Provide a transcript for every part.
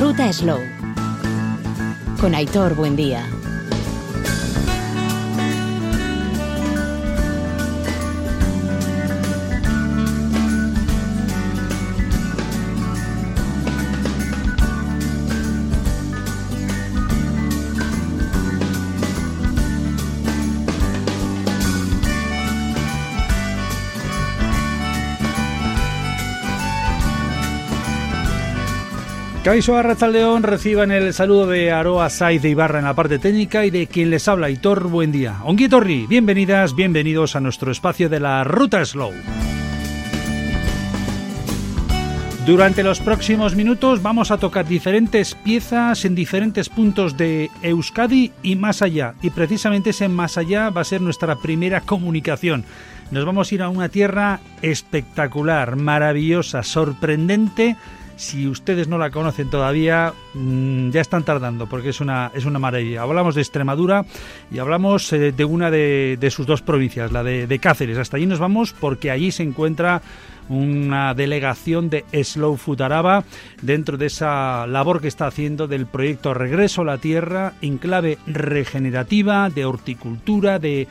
ruta Slow. Con Aitor Buendía. Caiso León reciban el saludo de Aroa Saiz de Ibarra en la parte técnica y de quien les habla, Hitor Buen día. Torri, bienvenidas, bienvenidos a nuestro espacio de la Ruta Slow. Durante los próximos minutos vamos a tocar diferentes piezas en diferentes puntos de Euskadi y más allá. Y precisamente ese más allá va a ser nuestra primera comunicación. Nos vamos a ir a una tierra espectacular, maravillosa, sorprendente si ustedes no la conocen todavía, mm, ya están tardando porque es una, es una maravilla. Hablamos de Extremadura y hablamos eh, de una de, sus dos provincias, la de, de Cáceres. Hasta allí nos vamos porque allí se encuentra una delegación de Slow Futaraba dentro de esa labor que está haciendo del proyecto Regreso a la Tierra en clave regenerativa, de horticultura, de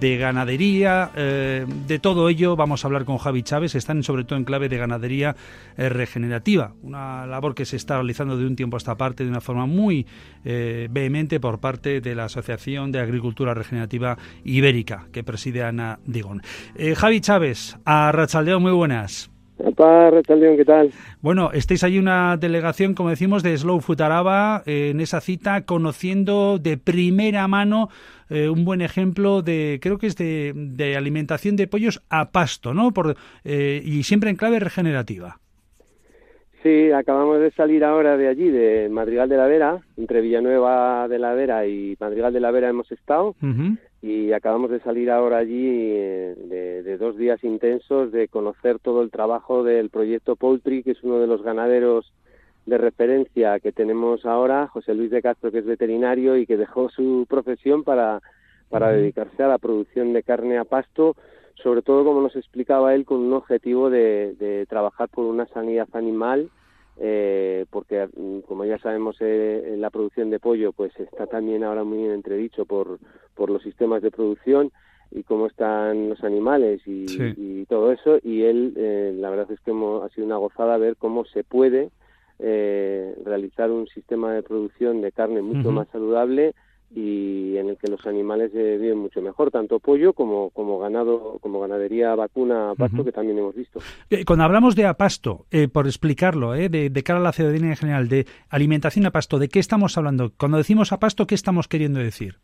de ganadería, eh, de todo ello vamos a hablar con Javi Chávez, están sobre todo en clave de ganadería eh, regenerativa, una labor que se está realizando de un tiempo a esta parte de una forma muy eh, vehemente por parte de la Asociación de Agricultura Regenerativa Ibérica, que preside Ana Digón. Javi Chávez, a Rachaldeo, muy buenas. ¿Qué tal? Bueno, estáis ahí una delegación, como decimos, de Slow Futaraba en esa cita, conociendo de primera mano eh, un buen ejemplo de, creo que es de, alimentación de pollos a pasto, ¿no? Por, eh, y siempre en clave regenerativa. Sí, acabamos de salir ahora de allí, de Madrigal de la Vera, entre Villanueva de la Vera y Madrigal de la Vera hemos estado, y acabamos de salir ahora allí eh, de, de, dos días intensos de conocer todo el trabajo del proyecto Poultry, que es uno de los ganaderos de referencia que tenemos ahora, José Luis de Castro, que es veterinario y que dejó su profesión para, para dedicarse a la producción de carne a pasto, sobre todo, como nos explicaba él, con un objetivo de, de trabajar por una sanidad animal, eh, porque, mm, como ya sabemos, eh, la producción de pollo pues está también ahora muy en entredicho por, por los sistemas de producción y cómo están los animales y, y todo eso. Y él, eh, la verdad es que hemos, ha sido una gozada ver cómo se puede eh, realizar un sistema de producción de carne mucho más saludable y en el que los animales eh, viven mucho mejor, tanto pollo como, como ganado, como ganadería vacuna a pasto, que también hemos visto. Eh, cuando hablamos de a pasto, eh, por explicarlo, eh, de, de, cara a la ciudadanía en general, de alimentación a pasto, ¿de qué estamos hablando? Cuando decimos a pasto, ¿qué estamos queriendo decir?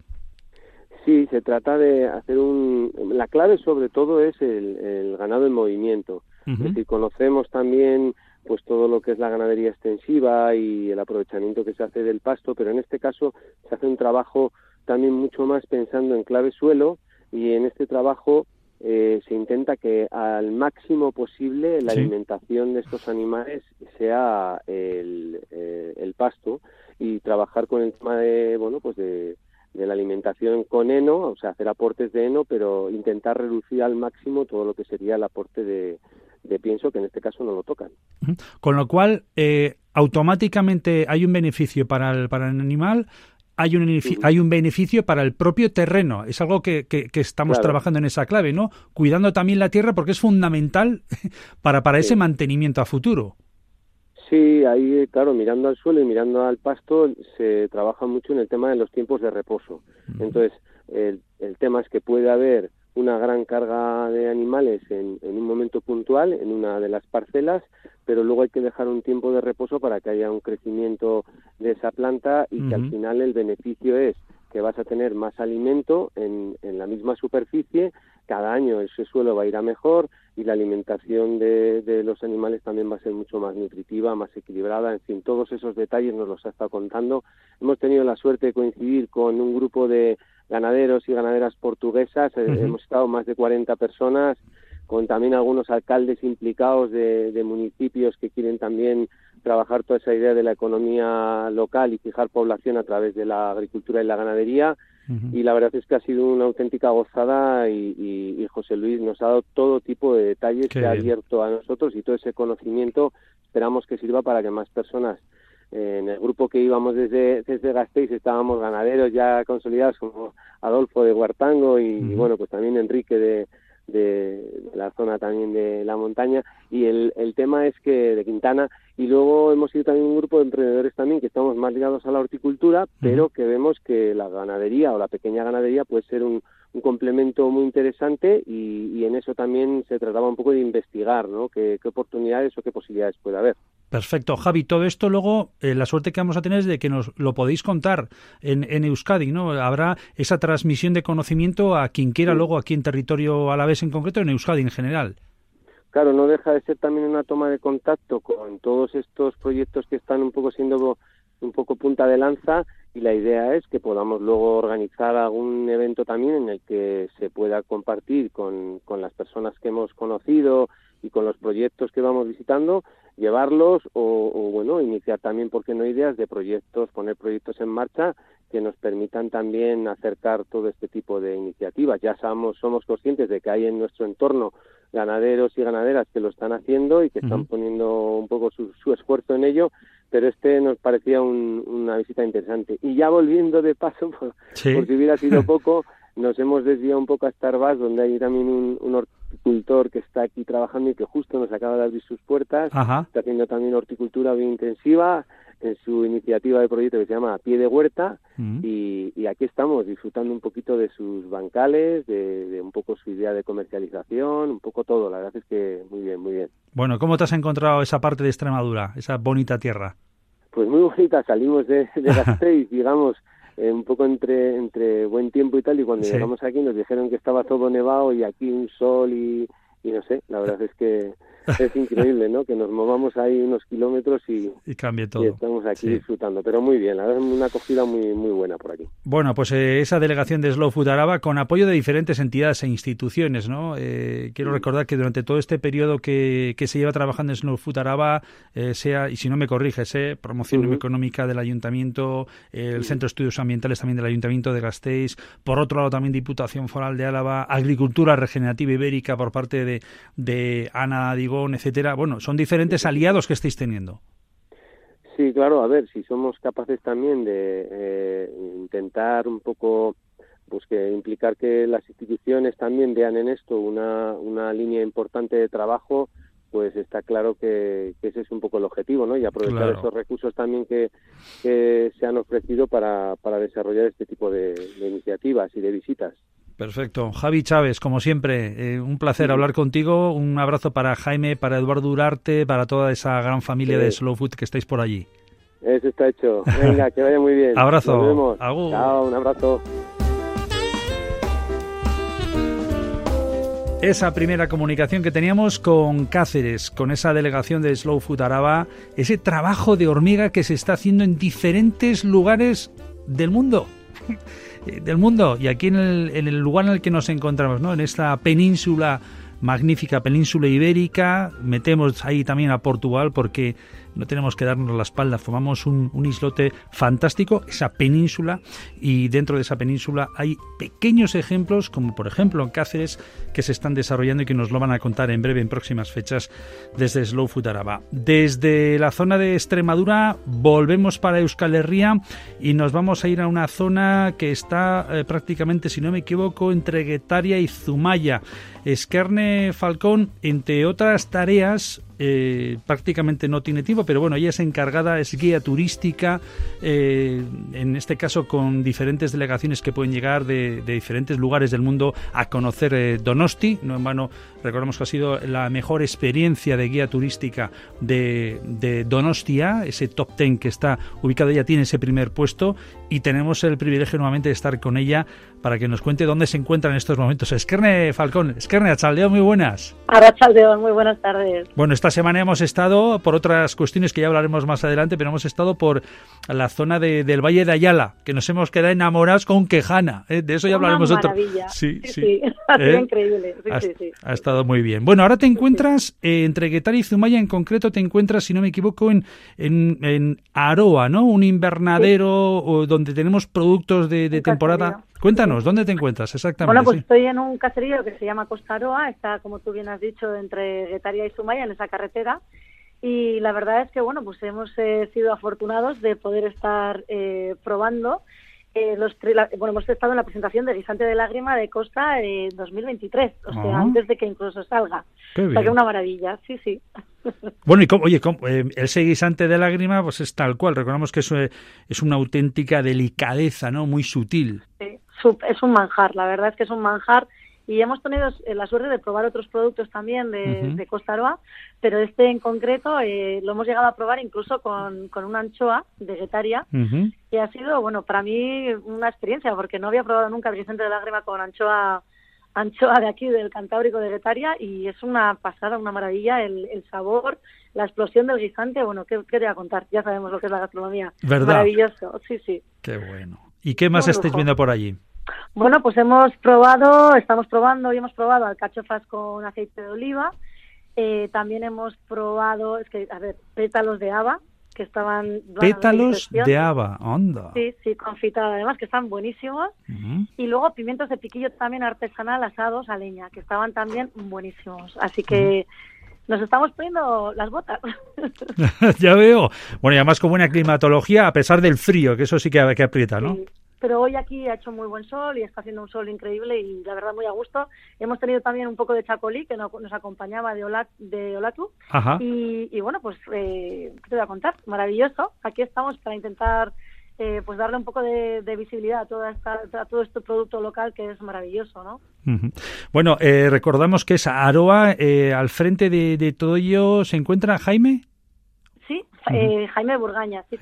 Sí, se trata de hacer un... La clave sobre todo es el, ganado en movimiento. Es decir, conocemos también pues todo lo que es la ganadería extensiva y el aprovechamiento que se hace del pasto, pero en este caso se hace un trabajo también mucho más pensando en clave suelo y en este trabajo eh, se intenta que al máximo posible la alimentación de estos animales sea el, eh, el, pasto y trabajar con el tema de bueno pues de, de la alimentación con heno, o sea hacer aportes de heno, pero intentar reducir al máximo todo lo que sería el aporte de, de pienso que en este caso no lo tocan. Con lo cual, eh, automáticamente hay un beneficio para el, para el animal, hay un, hay un beneficio para el propio terreno. Es algo que, que, estamos trabajando en esa clave, ¿no? Cuidando también la tierra porque es fundamental para, para ese mantenimiento a futuro. Sí, ahí, claro, mirando al suelo y mirando al pasto, se trabaja mucho en el tema de los tiempos de reposo. Entonces, el, el tema es que puede haber una gran carga de animales en, un momento puntual, en una de las parcelas, pero luego hay que dejar un tiempo de reposo para que haya un crecimiento de esa planta y que al final el beneficio es que vas a tener más alimento en, en, la misma superficie, cada año ese suelo va a ir a mejor y la alimentación de, de, los animales también va a ser mucho más nutritiva, más equilibrada, en fin, todos esos detalles nos los ha estado contando. Hemos tenido la suerte de coincidir con un grupo de ganaderos y ganaderas portuguesas. Eh, hemos estado más de 40 personas, con también algunos alcaldes implicados de, municipios que quieren también trabajar toda esa idea de la economía local y fijar población a través de la agricultura y la ganadería. Y la verdad es que ha sido una auténtica gozada y, José Luis nos ha dado todo tipo de detalles que ha abierto a nosotros y todo ese conocimiento esperamos que sirva para que más personas en el grupo que íbamos desde, desde Gasteiz estábamos ganaderos ya consolidados como Adolfo de Huartango y, bueno, pues también Enrique de, de, la zona también de la montaña y el, el tema es que de Quintana y luego hemos sido también un grupo de emprendedores también que estamos más ligados a la horticultura pero que vemos que la ganadería o la pequeña ganadería puede ser un, un complemento muy interesante y, y, en eso también se trataba un poco de investigar ¿no? qué, qué oportunidades o qué posibilidades puede haber. Perfecto. Javi, todo esto luego, eh, la suerte que vamos a tener es de que nos lo podéis contar en, en, Euskadi, ¿no? Habrá esa transmisión de conocimiento a quien quiera luego aquí en territorio a la vez en concreto, en Euskadi en general. Claro, no deja de ser también una toma de contacto con todos estos proyectos que están un poco siendo un poco punta de lanza y la idea es que podamos luego organizar algún evento también en el que se pueda compartir con, con las personas que hemos conocido y con los proyectos que vamos visitando, llevarlos o, o, bueno, iniciar también, ¿por qué no ideas de proyectos, poner proyectos en marcha que nos permitan también acercar todo este tipo de iniciativas. Ya somos, somos conscientes de que hay en nuestro entorno ganaderos y ganaderas que lo están haciendo y que están poniendo un poco su, su esfuerzo en ello, pero este nos parecía un, una visita interesante. Y ya volviendo de paso, por, sí. porque hubiera sido poco, nos hemos desviado un poco a Starbucks, donde hay también un, un horticultor que está aquí trabajando y que justo nos acaba de abrir sus puertas. Ajá. Está haciendo también horticultura bien intensiva en su iniciativa de proyecto que se llama Pie de Huerta Mm. y, y, aquí estamos disfrutando un poquito de sus bancales, de, de, un poco su idea de comercialización, un poco todo. La verdad es que muy bien, muy bien. Bueno, ¿cómo te has encontrado esa parte de Extremadura, esa bonita tierra? Pues muy bonita. Salimos de, de Gasteiz, digamos, eh, un poco entre, entre buen tiempo y tal, y cuando sí. llegamos aquí nos dijeron que estaba todo nevado y aquí un sol y, y no sé, la verdad es que es increíble, ¿no? Que nos movamos ahí unos kilómetros y, y cambie todo. Y estamos aquí sí. disfrutando, pero muy bien, la verdad es una acogida muy, muy buena por aquí. Bueno, pues eh, esa delegación de Slow Food Araba con apoyo de diferentes entidades e instituciones, ¿no? Eh, quiero recordar que durante todo este periodo que, que se lleva trabajando en Slow Food Araba, eh, sea, y si no me corriges, eh, promoción uh -huh. económica del ayuntamiento, el Centro de Estudios Ambientales también del Ayuntamiento de Gasteiz, por otro lado también Diputación Foral de Álava, Agricultura Regenerativa Ibérica por parte de, de Ana Digo etcétera. Bueno, son diferentes aliados que estáis teniendo. Sí, claro, a ver, si somos capaces también de eh, intentar un poco pues que implicar que las instituciones también vean en esto una, una línea importante de trabajo, pues está claro que, que, ese es un poco el objetivo, ¿no? Y aprovechar claro. esos recursos también que, que se han ofrecido para, para desarrollar este tipo de, de iniciativas y de visitas. Perfecto. Javi Chávez, como siempre, eh, un placer sí. hablar contigo. Un abrazo para Jaime, para Eduardo Durarte, para toda esa gran familia sí. de Slow Food que estáis por allí. Eso está hecho. Venga, que vaya muy bien. abrazo. Nos vemos. Agur. Chao, un abrazo. Esa primera comunicación que teníamos con Cáceres, con esa delegación de Slow Food Araba, ese trabajo de hormiga que se está haciendo en diferentes lugares del mundo del mundo y aquí en el, en el, lugar en el que nos encontramos, ¿no? en esta península magnífica península ibérica, metemos ahí también a Portugal porque no tenemos que darnos la espalda, formamos un, islote fantástico, esa península, y dentro de esa península hay pequeños ejemplos, como por ejemplo en Cáceres, que se están desarrollando y que nos lo van a contar en breve, en próximas fechas, desde Slow Food Araba. Desde la zona de Extremadura volvemos para Euskal Herria y nos vamos a ir a una zona que está eh, prácticamente, si no me equivoco, entre Guetaria y Zumaya. Esquerne Falcón, entre otras tareas, eh, prácticamente no tiene tiempo, pero bueno, ella es encargada, es guía turística, eh, en este caso con diferentes delegaciones que pueden llegar de, de diferentes lugares del mundo a conocer eh, Donosti. No en vano, recordamos que ha sido la mejor experiencia de guía turística de, de Donostia, ese top ten que está ubicado, ella tiene ese primer puesto y tenemos el privilegio nuevamente de estar con ella para que nos cuente dónde se encuentra en estos momentos. Esquerne Falcón, Esquerne Achaldeo, muy buenas. Arachaldeo, muy buenas tardes. Bueno, esta semana hemos estado, por otras cuestiones que ya hablaremos más adelante, pero hemos estado por la zona de, del Valle de Ayala, que nos hemos quedado enamorados con Quejana. ¿eh? De eso ya hablaremos Una otro. Sí, sí. sí. Ha sido ¿Eh? increíble. Sí, ha, sí, sí. ha, estado muy bien. Bueno, ahora te encuentras eh, entre Guetaria y Zumaya, en concreto te encuentras, si no me equivoco, en, en, en Aroa, ¿no? Un invernadero donde tenemos productos de, de temporada. Cuéntanos, ¿dónde te encuentras exactamente? Bueno, pues sí. estoy en un caserío que se llama Costa Aroa, está, como tú bien has dicho, entre Guetaria y Zumaya, en esa carretera, y la verdad es que bueno pues hemos eh, sido afortunados de poder estar eh, probando eh, los bueno hemos estado en la presentación de Guisante de Lágrima de Costa en 2023 o sea ah. antes de que incluso salga. Qué o sea que una maravilla sí sí. Bueno y cómo, oye cómo, ese guisante de lágrima pues es tal cual recordamos que eso es una auténtica delicadeza no muy sutil. Sí, es un manjar la verdad es que es un manjar y hemos tenido eh, la suerte de probar otros productos también de, de Costa Aroa, pero este en concreto eh, lo hemos llegado a probar incluso con, con una anchoa de Guetaria, que ha sido, bueno, para mí una experiencia, porque no había probado nunca el Vicente de Lágrima con anchoa anchoa de aquí, del Cantábrico de Guetaria, y es una pasada, una maravilla, el, el sabor, la explosión del guisante, bueno, ¿qué, ¿qué, te voy a contar? Ya sabemos lo que es la gastronomía. ¿Verdad? Maravilloso, sí, sí. Qué bueno. ¿Y qué más estáis viendo por allí? Bueno, pues hemos probado, estamos probando y hemos probado alcachofas con aceite de oliva. Eh, también hemos probado, es que, a ver, pétalos de haba, que estaban... Pétalos de haba, onda. Sí, sí, confitada, además, que están buenísimos. Y luego pimientos de piquillo también artesanal asados a leña, que estaban también buenísimos. Así que... nos estamos poniendo las botas. ya veo. Bueno, y además con buena climatología, a pesar del frío, que eso sí que, que aprieta, ¿no? Pero hoy aquí ha hecho muy buen sol y está haciendo un sol increíble y la verdad muy a gusto. Hemos tenido también un poco de chacolí que nos, acompañaba de, de Olatu y, bueno, pues eh, ¿qué te voy a contar? Maravilloso. Aquí estamos para intentar eh, pues darle un poco de, visibilidad a, toda esta, a todo este producto local que es maravilloso, ¿no? Bueno, eh, recordamos que es Aroa, al frente de, de todo ello se encuentra Jaime. Eh, Jaime Burgaña, sí,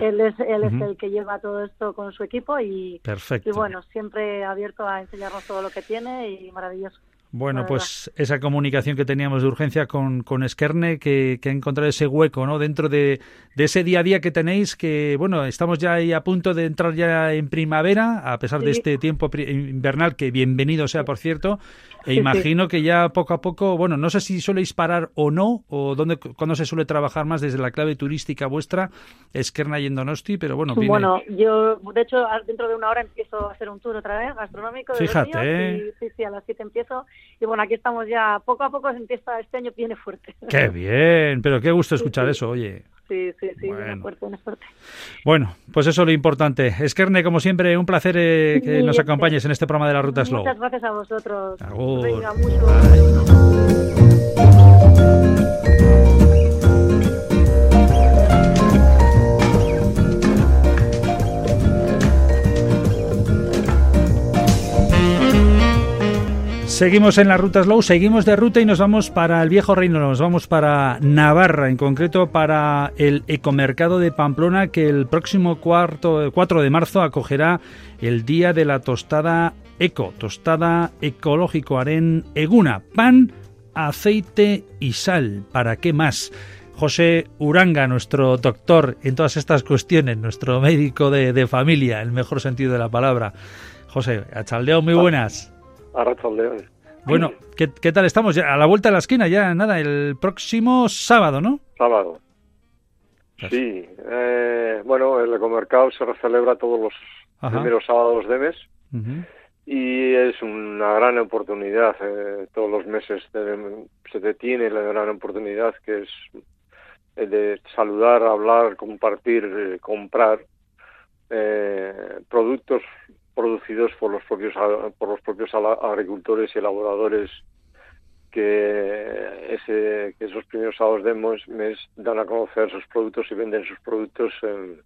Él es, él es el que lleva todo esto con su equipo y, y bueno, siempre abierto a enseñarnos todo lo que tiene y maravilloso. Bueno, pues esa comunicación que teníamos de urgencia con, con Skerne, que, que, ha encontrado ese hueco, ¿no? Dentro de, de, ese día a día que tenéis, que, bueno, estamos ya ahí a punto de entrar ya en primavera, a pesar de este tiempo invernal, que bienvenido sea, por cierto, e imagino que ya poco a poco, bueno, no sé si soléis parar o no, o dónde, cuándo se suele trabajar más desde la clave turística vuestra, Esquerna y Endonosti, pero bueno. Bueno, yo, de hecho, dentro de una hora empiezo a hacer un tour otra vez gastronómico. De Fíjate, ¿eh? sí, sí, a las 7 empiezo. Y bueno, aquí estamos ya, poco a poco empieza, este año viene fuerte. Qué bien, pero qué gusto escuchar eso, oye. Sí, sí, sí, bueno. fuerte, fuerte. Bueno, pues eso es lo importante. Esquerne, como siempre, un placer eh, que nos acompañes en este programa de la Ruta Slow. Muchas gracias a vosotros. Venga, mucho. Seguimos en la ruta Slow, seguimos de ruta y nos vamos para el viejo reino, nos vamos para Navarra, en concreto para el ecomercado de Pamplona que el próximo cuarto, 4 de marzo acogerá el Día de la Tostada Eco, tostada ecológico aren eguna, pan, aceite y sal. ¿Para qué más? José Uranga, nuestro doctor en todas estas cuestiones, nuestro médico de, familia, el mejor sentido de la palabra. José, Chaldeo, muy buenas. Bueno, ¿qué, tal estamos? Ya a la vuelta de la esquina, ya nada, el próximo sábado, ¿no? Sábado. Sí, eh, bueno, el ecomercado se celebra todos los primeros sábados de mes y es una gran oportunidad. Eh, todos los meses se detiene la gran oportunidad que es de saludar, hablar, compartir, eh, comprar productos producidos por los propios por los propios agricultores y elaboradores que, ese, que esos primeros sábados de mes dan a conocer sus productos y venden sus productos en,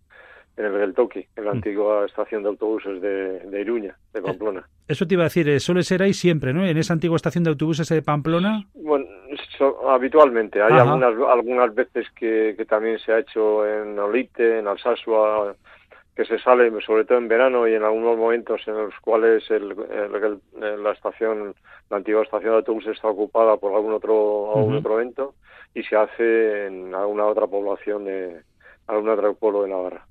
en el Geltoki, en la mm. antigua estación de autobuses de, de, Iruña, de eh, Pamplona. Eso te iba a decir, eh, suele ser ahí siempre, ¿no? En esa antigua estación de autobuses de Pamplona. Bueno, habitualmente. Hay algunas algunas veces que, que, también se ha hecho en Olite, en Alsasua, que se sale sobre todo en verano y en algunos momentos en los cuales el, la estación, la antigua estación de autobús está ocupada por algún otro, algún otro evento y se hace en alguna otra población de, algún otro pueblo de Navarra.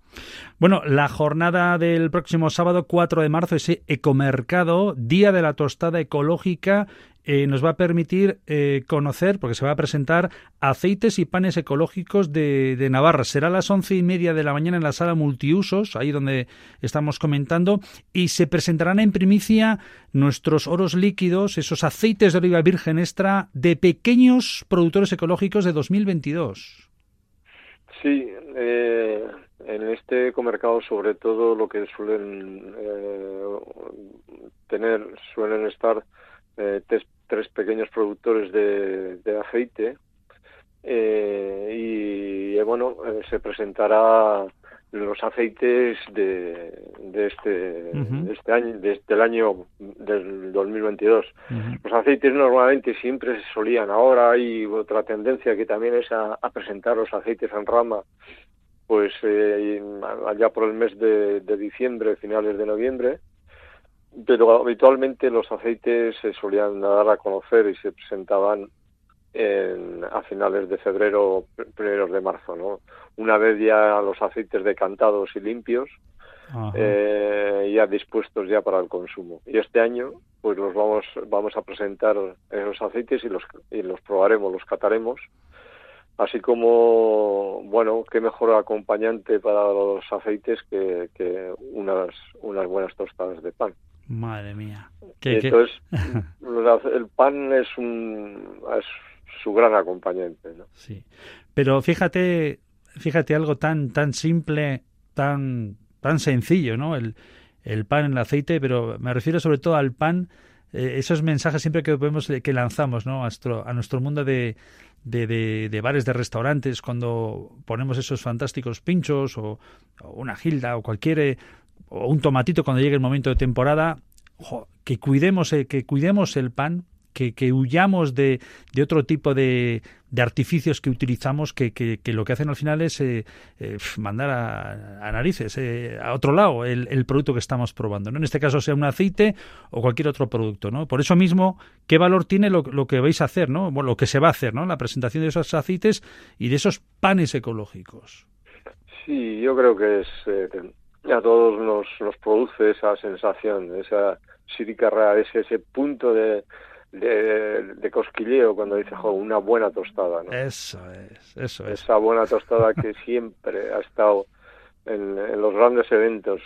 Bueno, la jornada del próximo sábado 4 de marzo, ese ecomercado, Día de la Tostada Ecológica, eh, nos va a permitir eh, conocer, porque se va a presentar aceites y panes ecológicos de, de, Navarra. Será a las once y media de la mañana en la sala multiusos, ahí donde estamos comentando, y se presentarán en primicia nuestros oros líquidos, esos aceites de oliva virgen extra de pequeños productores ecológicos de 2022. Sí, eh, en este ecomercado sobre todo lo que suelen tener, suelen estar eh, tres pequeños productores de, aceite eh, y eh, bueno eh, se presentará los aceites de, de este de este año desde el año del 2022 los aceites normalmente siempre se solían. Ahora hay otra tendencia que también es a, presentar los aceites en rama pues allá por el mes de diciembre finales de noviembre. Pero habitualmente los aceites se solían dar a conocer y se presentaban en, a finales de febrero, primeros de marzo, ¿no? Una vez ya los aceites decantados y limpios, eh, ya dispuestos ya para el consumo. Y este año, pues los vamos, vamos a presentar esos aceites y los, y los probaremos, los cataremos. Así como, bueno, qué mejor acompañante para los aceites que, que unas, unas buenas tostadas de pan. Madre mía. Entonces, el pan es, un, es su gran acompañante. ¿no? Sí. Pero fíjate, fíjate algo tan, tan simple, tan, tan sencillo, ¿no? El, el pan, el aceite, pero me refiero sobre todo al pan, eh, esos mensajes siempre que podemos, que lanzamos, ¿no? A nuestro, a nuestro mundo de, de, de, de, bares, de restaurantes, cuando ponemos esos fantásticos pinchos o, una gilda o cualquier o un tomatito cuando llegue el momento de temporada, que cuidemos, que cuidemos el pan, que, huyamos de, de, otro tipo de, de, artificios que utilizamos que, que, lo que hacen al final es eh, eh, mandar a, narices, a otro lado, el, el, producto que estamos probando. ¿no? En este caso sea un aceite o cualquier otro producto. ¿no? Por eso mismo, ¿qué valor tiene lo, lo que vais a hacer? ¿no? Bueno, lo que se va a hacer, ¿no? la presentación de esos aceites y de esos panes ecológicos. Sí, yo creo que es a todos nos, nos produce esa sensación, esa siricarra, ese, ese punto de, de, cosquilleo cuando dice, una buena tostada. ¿no? Eso es, eso es. Esa buena tostada que siempre ha estado en, en los grandes eventos,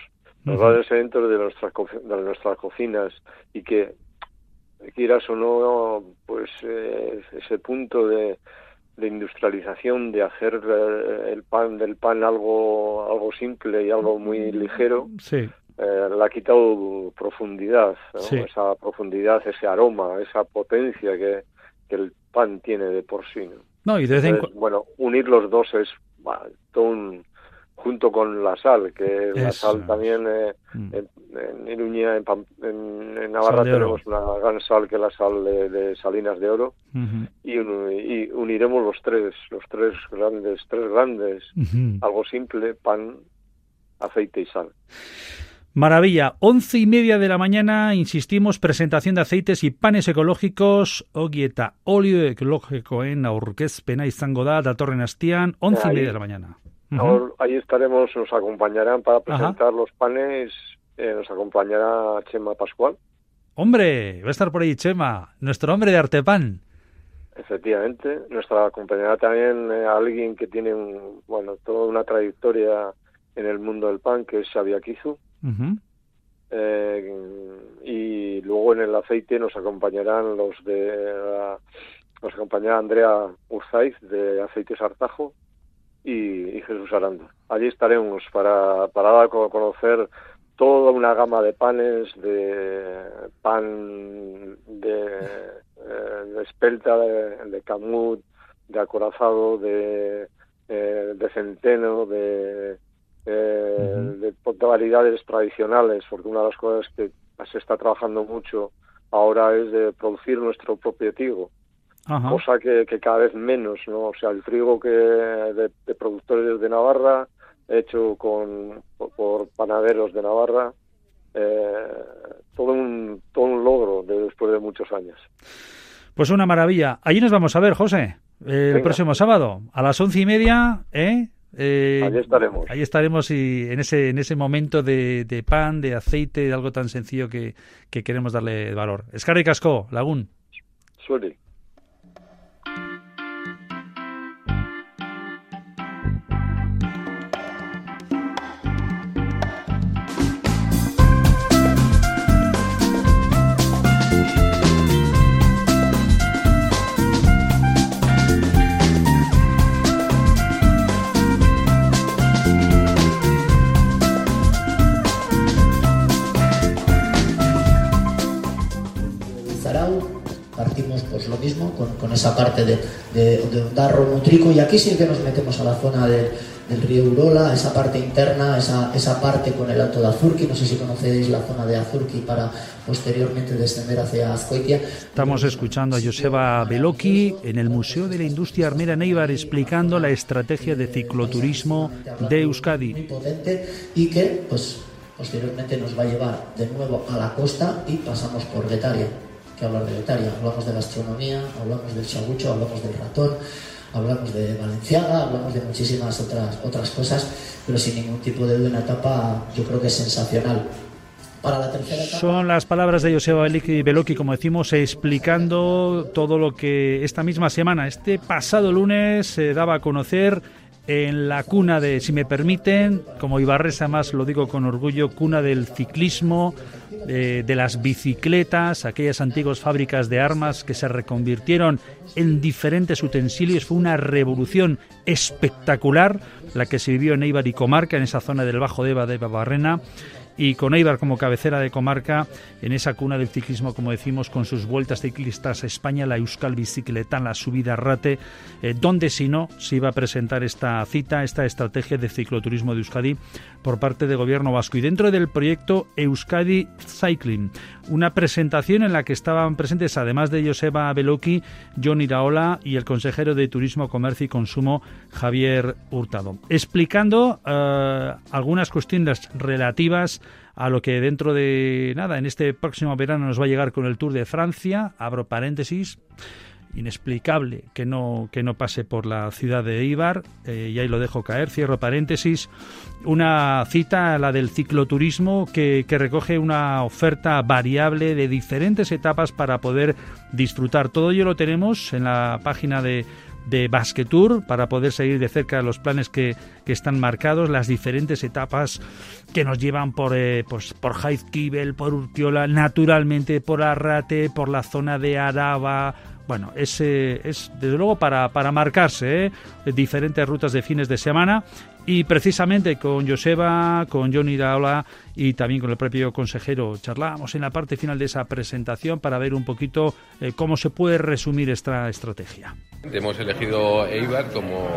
los grandes eventos de nuestras, de nuestras cocinas y que, quieras o no, pues eh, ese punto de, de industrialización, de hacer eh, el pan del pan algo algo simple y algo muy ligero, sí. Eh, le ha quitado profundidad, esa profundidad, ese aroma, esa potencia que, que, el pan tiene de por sí. No, y bueno, unir los dos es todo un, junto con la sal, que la sal también eh, mm. en, Iruña, en, Navarra tenemos una gran sal que es la sal de, Salinas de Oro. Y, uniremos los tres, los tres grandes, tres grandes, algo simple, pan, aceite y sal. Maravilla, once y media de la mañana, insistimos, presentación de aceites y panes ecológicos, ogieta, óleo ecológico en aurkezpena izango da, datorren astian, once y media de la mañana ahí estaremos, nos acompañarán para presentar los panes, eh, nos acompañará Chema Pascual. Hombre, va a estar por ahí Chema, nuestro hombre de Artepan. Efectivamente, nos acompañará también eh, alguien que tiene bueno, toda una trayectoria en el mundo del pan, que es Xavier Kizu. Eh, y luego en el aceite nos acompañarán los de nos acompañará Andrea Urzaiz de Aceites Artajo y, Jesús Aranda. Allí estaremos para, para dar a conocer toda una gama de panes, de pan de, eh, de espelta, de, de, camut, de acorazado, de, eh, de centeno, de, eh, de, variedades tradicionales, porque una de las cosas que se está trabajando mucho ahora es de producir nuestro propio trigo cosa que, cada vez menos, ¿no? O sea, el trigo que de, productores de Navarra, hecho con por, panaderos de Navarra, eh, todo un todo un logro de, después de muchos años. Pues una maravilla. Allí nos vamos a ver, José, el próximo sábado a las once y media, ¿eh? Eh, ahí estaremos. Ahí estaremos y en ese, en ese momento de, de pan, de aceite, de algo tan sencillo que, que queremos darle valor. Escarri Casco, Lagún. Suerte. con, esa parte de, de, Darro Nutrico y aquí sí que nos metemos a la zona del río Urola, esa parte interna, esa, esa parte con el Alto de Azurki, no sé si conocéis la zona de Azurki para posteriormente descender hacia Azcoitia. Estamos escuchando a Joseba Beloki en el Museo de la Industria Armera Neibar explicando la estrategia de cicloturismo de Euskadi. Muy potente y que pues posteriormente nos va a llevar de nuevo a la costa y pasamos por Getaria que hablar de Letaria. Hablamos de la astronomía, hablamos del chagucho, hablamos del ratón, hablamos de Valenciaga, hablamos de muchísimas otras, otras cosas, pero sin ningún tipo de duda, una etapa yo creo que es sensacional. Para la tercera etapa, Son las palabras de Joseba Beloki, como decimos, explicando todo lo que esta misma semana, este pasado lunes, se daba a conocer en la cuna de, si me permiten, como Ibarresa más lo digo con orgullo, cuna del ciclismo, de, de las bicicletas, aquellas antiguas fábricas de armas que se reconvirtieron en diferentes utensilios. Fue una revolución espectacular la que se vivió en Eibar y Comarca, en esa zona del Bajo Deva de Barrena y con Eibar como cabecera de comarca en esa cuna del ciclismo, como decimos, con sus vueltas ciclistas a España, la Euskal Bicicleta, la subida Rate, eh, donde si no se iba a presentar esta cita, esta estrategia de cicloturismo de Euskadi por parte del gobierno vasco. Y dentro del proyecto Euskadi Cycling, una presentación en la que estaban presentes, además de Joseba Beloki, John Iraola y el consejero de Turismo, Comercio y Consumo, Javier Hurtado, explicando eh, algunas cuestiones relativas a lo que dentro de nada, en este próximo verano nos va a llegar con el Tour de Francia, abro paréntesis, inexplicable que no, que no pase por la ciudad de Eibar, eh, y ahí lo dejo caer, cierro paréntesis, una cita, la del cicloturismo, que, que recoge una oferta variable de diferentes etapas para poder disfrutar. Todo ello lo tenemos en la página de de Basquetour para poder seguir de cerca los planes que, que están marcados, las diferentes etapas que nos llevan por, eh, pues, por por Urtiola, naturalmente por Arrate, por la zona de Araba, bueno, es, es desde luego para, para marcarse ¿eh? diferentes rutas de fines de semana y precisamente con Joseba, con Johnny Daola y también con el propio consejero charlábamos en la parte final de esa presentación para ver un poquito eh, cómo se puede resumir esta estrategia. Hemos elegido Eibar como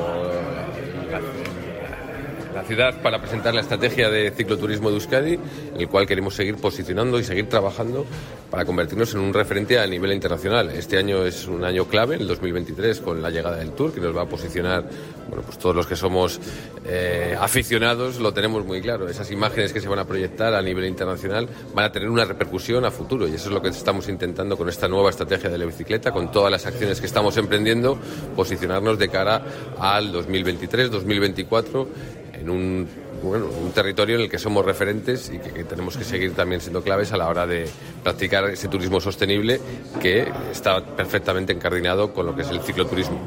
la ciudad para presentar la estrategia de cicloturismo de Euskadi, en el cual queremos seguir posicionando y seguir trabajando para convertirnos en un referente a nivel internacional. Este año es un año clave, el 2023, con la llegada del Tour, que nos va a posicionar, bueno, pues todos los que somos eh, aficionados lo tenemos muy claro. Esas imágenes que se van a proyectar a nivel internacional van a tener una repercusión a futuro y eso es lo que estamos intentando con esta nueva estrategia de la bicicleta, con todas las acciones que estamos emprendiendo, posicionarnos de cara al 2023, 2024 en un, bueno, un territorio en el que somos referentes y que, tenemos que seguir también siendo claves a la hora de practicar ese turismo sostenible que está perfectamente encardinado con lo que es el cicloturismo.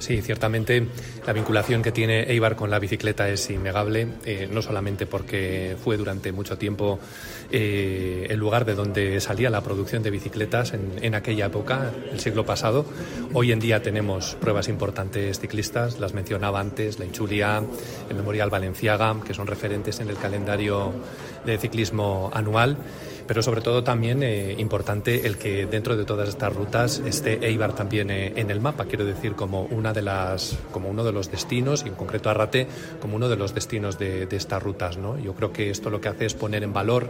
Sí, ciertamente la vinculación que tiene Eibar con la bicicleta es innegable, eh, no solamente porque fue durante mucho tiempo eh, el lugar de donde salía la producción de bicicletas en, aquella época, el siglo pasado. Hoy en día tenemos pruebas importantes ciclistas, las mencionaba antes, la Inchulia, el Memorial Valenciaga, que son referentes en el calendario de ciclismo anual pero sobre todo también eh, importante el que dentro de todas estas rutas esté Eibar también eh, en el mapa, quiero decir, como una de las, como uno de los destinos, y en concreto Arrate, como uno de los destinos de, estas rutas. ¿no? Yo creo que esto lo que hace es poner en valor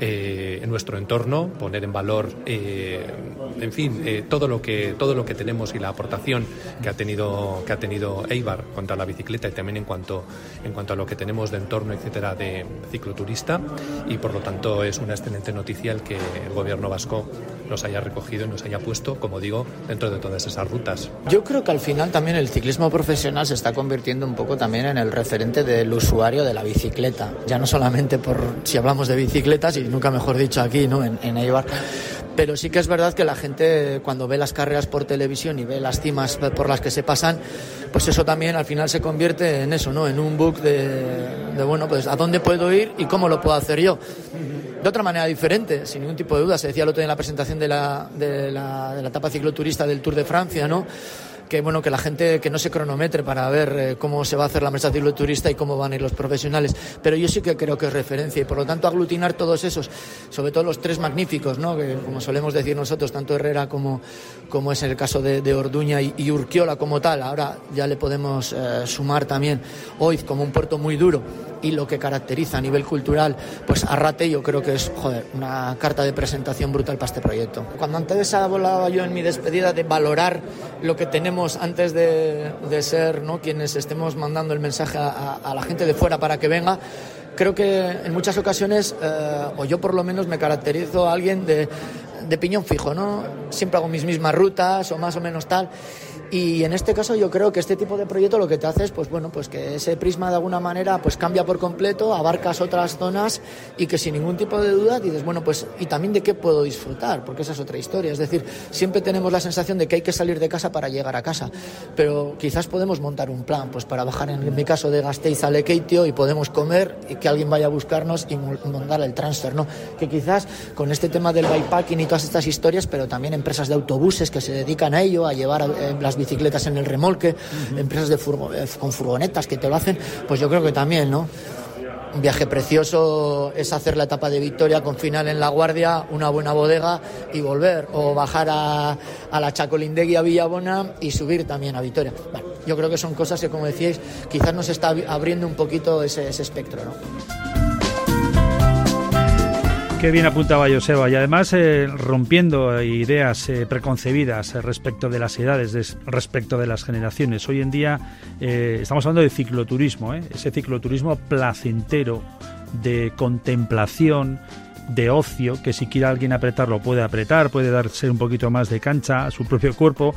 eh, nuestro entorno, poner en valor, en fin, todo lo que todo lo que tenemos y la aportación que ha tenido que ha tenido Eibar contra la bicicleta y también en cuanto en cuanto a lo que tenemos de entorno, etcétera, de cicloturista y por lo tanto es una excelente noticia el que el gobierno vasco nos haya recogido y nos haya puesto, como digo, dentro de todas esas rutas. Yo creo que al final también el ciclismo profesional se está convirtiendo un poco también en el referente del usuario de la bicicleta. Ya no solamente por si hablamos de bicicletas, y nunca mejor dicho aquí, ¿no? En, en Eibar pero sí que es verdad que la gente cuando ve las carreras por televisión y ve las cimas por las que se pasan, pues eso también al final se convierte en eso, ¿no? En un book de, bueno, pues a dónde puedo ir y cómo lo puedo hacer yo. De otra manera diferente, sin ningún tipo de duda. Se decía el otro día en la presentación de la, de la, de la etapa cicloturista del Tour de Francia, ¿no? Que bueno que la gente que no se cronometre para ver eh, cómo se va a hacer la mesa turista y cómo van a ir los profesionales. Pero yo sí que creo que es referencia y por lo tanto aglutinar todos esos sobre todo los tres magníficos no que como solemos decir nosotros tanto Herrera como como es el caso de, Orduña y, Urquiola como tal. Ahora ya le podemos eh, sumar también hoy como un puerto muy duro y lo que caracteriza a nivel cultural pues Arrate yo creo que es joder, una carta de presentación brutal para este proyecto cuando antes hablaba yo en mi despedida de valorar lo que tenemos antes de, ser ¿no? quienes estemos mandando el mensaje a, la gente de fuera para que venga, creo que en muchas ocasiones, eh, o yo por lo menos me caracterizo a alguien de, de piñón fijo, ¿no? Siempre hago mis mismas rutas o más o menos tal. Y en este caso yo creo que este tipo de proyecto lo que te hace es pues bueno, pues que ese prisma de alguna manera pues cambia por completo, abarcas otras zonas y que sin ningún tipo de duda dices, bueno, pues y también de qué puedo disfrutar, porque esa es otra historia, es decir, siempre tenemos la sensación de que hay que salir de casa para llegar a casa, pero quizás podemos montar un plan pues para bajar en mi caso de Gasteiz a Lekeitio y podemos comer y que alguien vaya a buscarnos y mandar el transfer, ¿no? Que quizás con este tema del bikepacking y todas estas historias, pero también empresas de autobuses que se dedican a ello, a llevar eh, las bicicletas en el remolque, empresas de eh, con furgonetas que te lo hacen, pues yo creo que también, ¿no? Un viaje precioso es hacer la etapa de victoria con final en La Guardia, una buena bodega y volver, o bajar a, a la Chacolindegui a Villabona y subir también a Vitoria. yo creo que son cosas que, como decíais, quizás nos está abriendo un poquito ese, ese espectro. ¿no? Qué bien apuntaba Joseba y además eh, rompiendo ideas eh, preconcebidas eh, respecto de las edades, respecto de las generaciones. Hoy en día estamos hablando de cicloturismo, ese cicloturismo placentero, de contemplación, de ocio, que si quiere alguien apretarlo puede apretar, puede darse un poquito más de cancha a su propio cuerpo,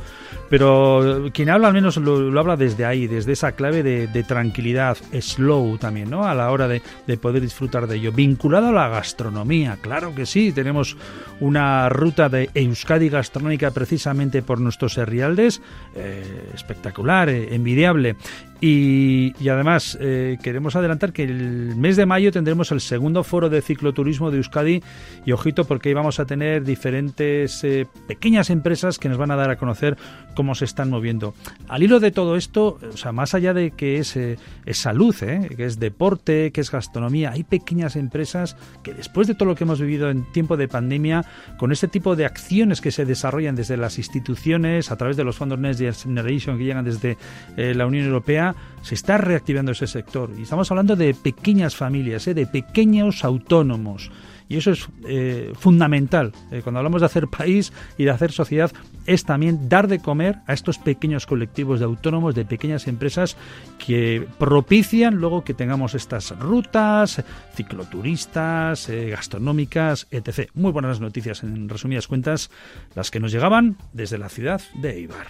pero quien habla al menos lo, habla desde ahí, desde esa clave de, tranquilidad, slow también, ¿no? A la hora de, poder disfrutar de ello. Vinculado a la gastronomía, claro que sí, tenemos una ruta de Euskadi gastronómica precisamente por nuestros herrialdes, eh, espectacular, eh, envidiable. Y, además eh, queremos adelantar que el mes de mayo tendremos el segundo foro de cicloturismo de Euskadi y ojito porque ahí vamos a tener diferentes eh, pequeñas empresas que nos van a dar a conocer cómo se están moviendo. Al hilo de todo esto, o sea, más allá de que es, eh, es salud, que es deporte, que es gastronomía, hay pequeñas empresas que después de todo lo que hemos vivido en tiempo de pandemia, con este tipo de acciones que se desarrollan desde las instituciones, a través de los fondos Next Generation que llegan desde la Unión Europea, se está reactivando ese sector. Y estamos hablando de pequeñas familias, ¿eh? de pequeños autónomos. Y eso es eh, fundamental. Eh, cuando hablamos de hacer país y de hacer sociedad, es también dar de comer a estos pequeños colectivos de autónomos, de pequeñas empresas que propician luego que tengamos estas rutas, cicloturistas, gastronómicas, etc. Muy buenas noticias, en resumidas cuentas, las que nos llegaban desde la ciudad de Eibar.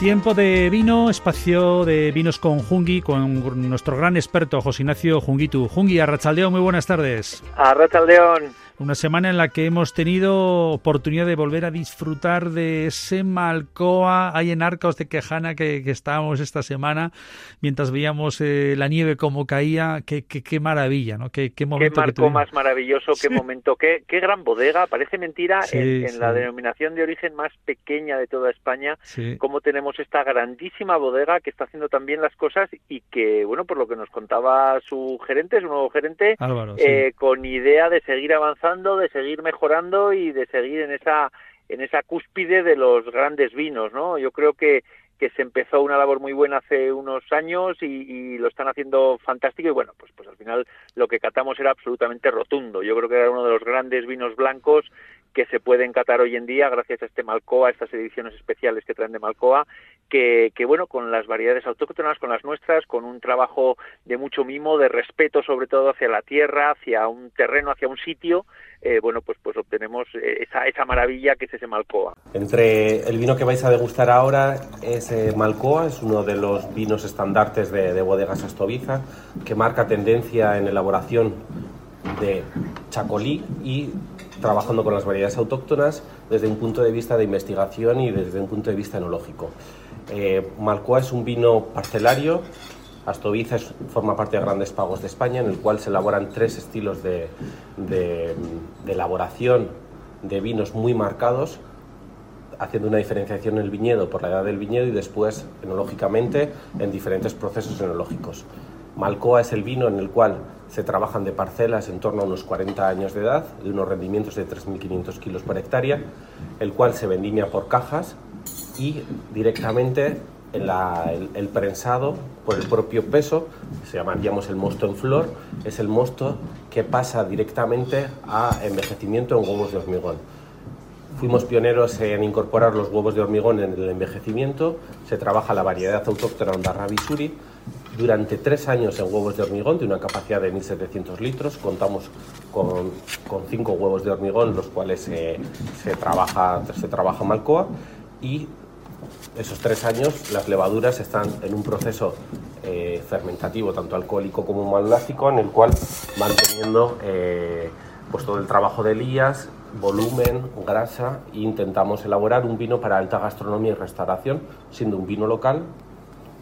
Tiempo de vino, espacio de vinos con Jungi, con nuestro gran experto José Ignacio Jungitu. Jungi, Arrachaldeón, muy buenas tardes. Arrachaldeón. Una semana en la que hemos tenido oportunidad de volver a disfrutar de ese Malcoa ahí en Arcos de Quejana que, estábamos esta semana mientras veíamos eh, la nieve como caía. Qué, qué, maravilla, ¿no? Qué, qué momento. Qué más maravilloso, qué momento, qué, qué gran bodega. Parece mentira en, la denominación de origen más pequeña de toda España, cómo tenemos esta grandísima bodega que está haciendo también las cosas y que, bueno, por lo que nos contaba su gerente, su nuevo gerente, eh, con idea de seguir avanzando de seguir mejorando y de seguir en esa en esa cúspide de los grandes vinos, ¿no? Yo creo que que se empezó una labor muy buena hace unos años y, lo están haciendo fantástico y bueno, pues, pues al final lo que catamos era absolutamente rotundo. Yo creo que era uno de los grandes vinos blancos que se pueden catar hoy en día gracias a este Malcoa, estas ediciones especiales que traen de Malcoa, que, bueno, con las variedades autóctonas, con las nuestras, con un trabajo de mucho mimo, de respeto sobre todo hacia la tierra, hacia un terreno, hacia un sitio, eh, bueno, pues, pues obtenemos eh, esa, esa maravilla que es ese Malcoa. Entre el vino que vais a degustar ahora es Malcoa, es uno de los vinos estandartes de, de bodegas Astoviza, que marca tendencia en elaboración de chacolí y trabajando con las variedades autóctonas desde un punto de vista de investigación y desde un punto de vista enológico. Eh, Malcoa es un vino parcelario, Astoviza forma parte de Grandes Pagos de España, en el cual se elaboran tres estilos de, de, elaboración de vinos muy marcados, haciendo una diferenciación en el viñedo por la edad del viñedo y después, enológicamente, en diferentes procesos enológicos. Malcoa es el vino en el cual se trabajan de parcelas en torno a unos 40 años de edad, de unos rendimientos de 3.500 kilos por hectárea, el cual se vendimia por cajas y directamente el, prensado por el propio peso, se llamaríamos el mosto en flor, es el mosto que pasa directamente a envejecimiento en huevos de hormigón. Fuimos pioneros en incorporar los huevos de hormigón en el envejecimiento, se trabaja la variedad autóctona Ondarra Bisuri durante tres años en huevos de hormigón de una capacidad de 1.700 litros. Contamos con, con, cinco huevos de hormigón, los cuales se, trabaja, se trabaja Malcoa. Y esos tres años las levaduras están en un proceso eh, fermentativo, tanto alcohólico como maloláctico, en el cual van teniendo eh, pues todo el trabajo de Elías, volumen, grasa e intentamos elaborar un vino para alta gastronomía y restauración, siendo un vino local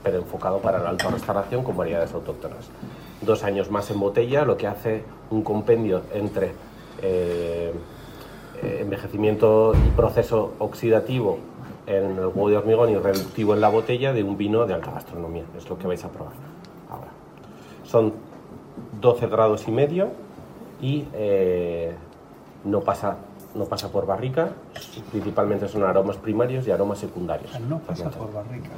pero enfocado para la alta restauración con variedades autóctonas. Dos años más en botella, lo que hace un compendio entre eh, eh, envejecimiento y proceso oxidativo en el huevo de hormigón y reductivo en la botella de un vino de alta gastronomía. Es lo que vais a probar ahora. Son 12 grados y medio y eh, no pasa no pasa por barrica, principalmente son aromas primarios y aromas secundarios. No pasa por barrica.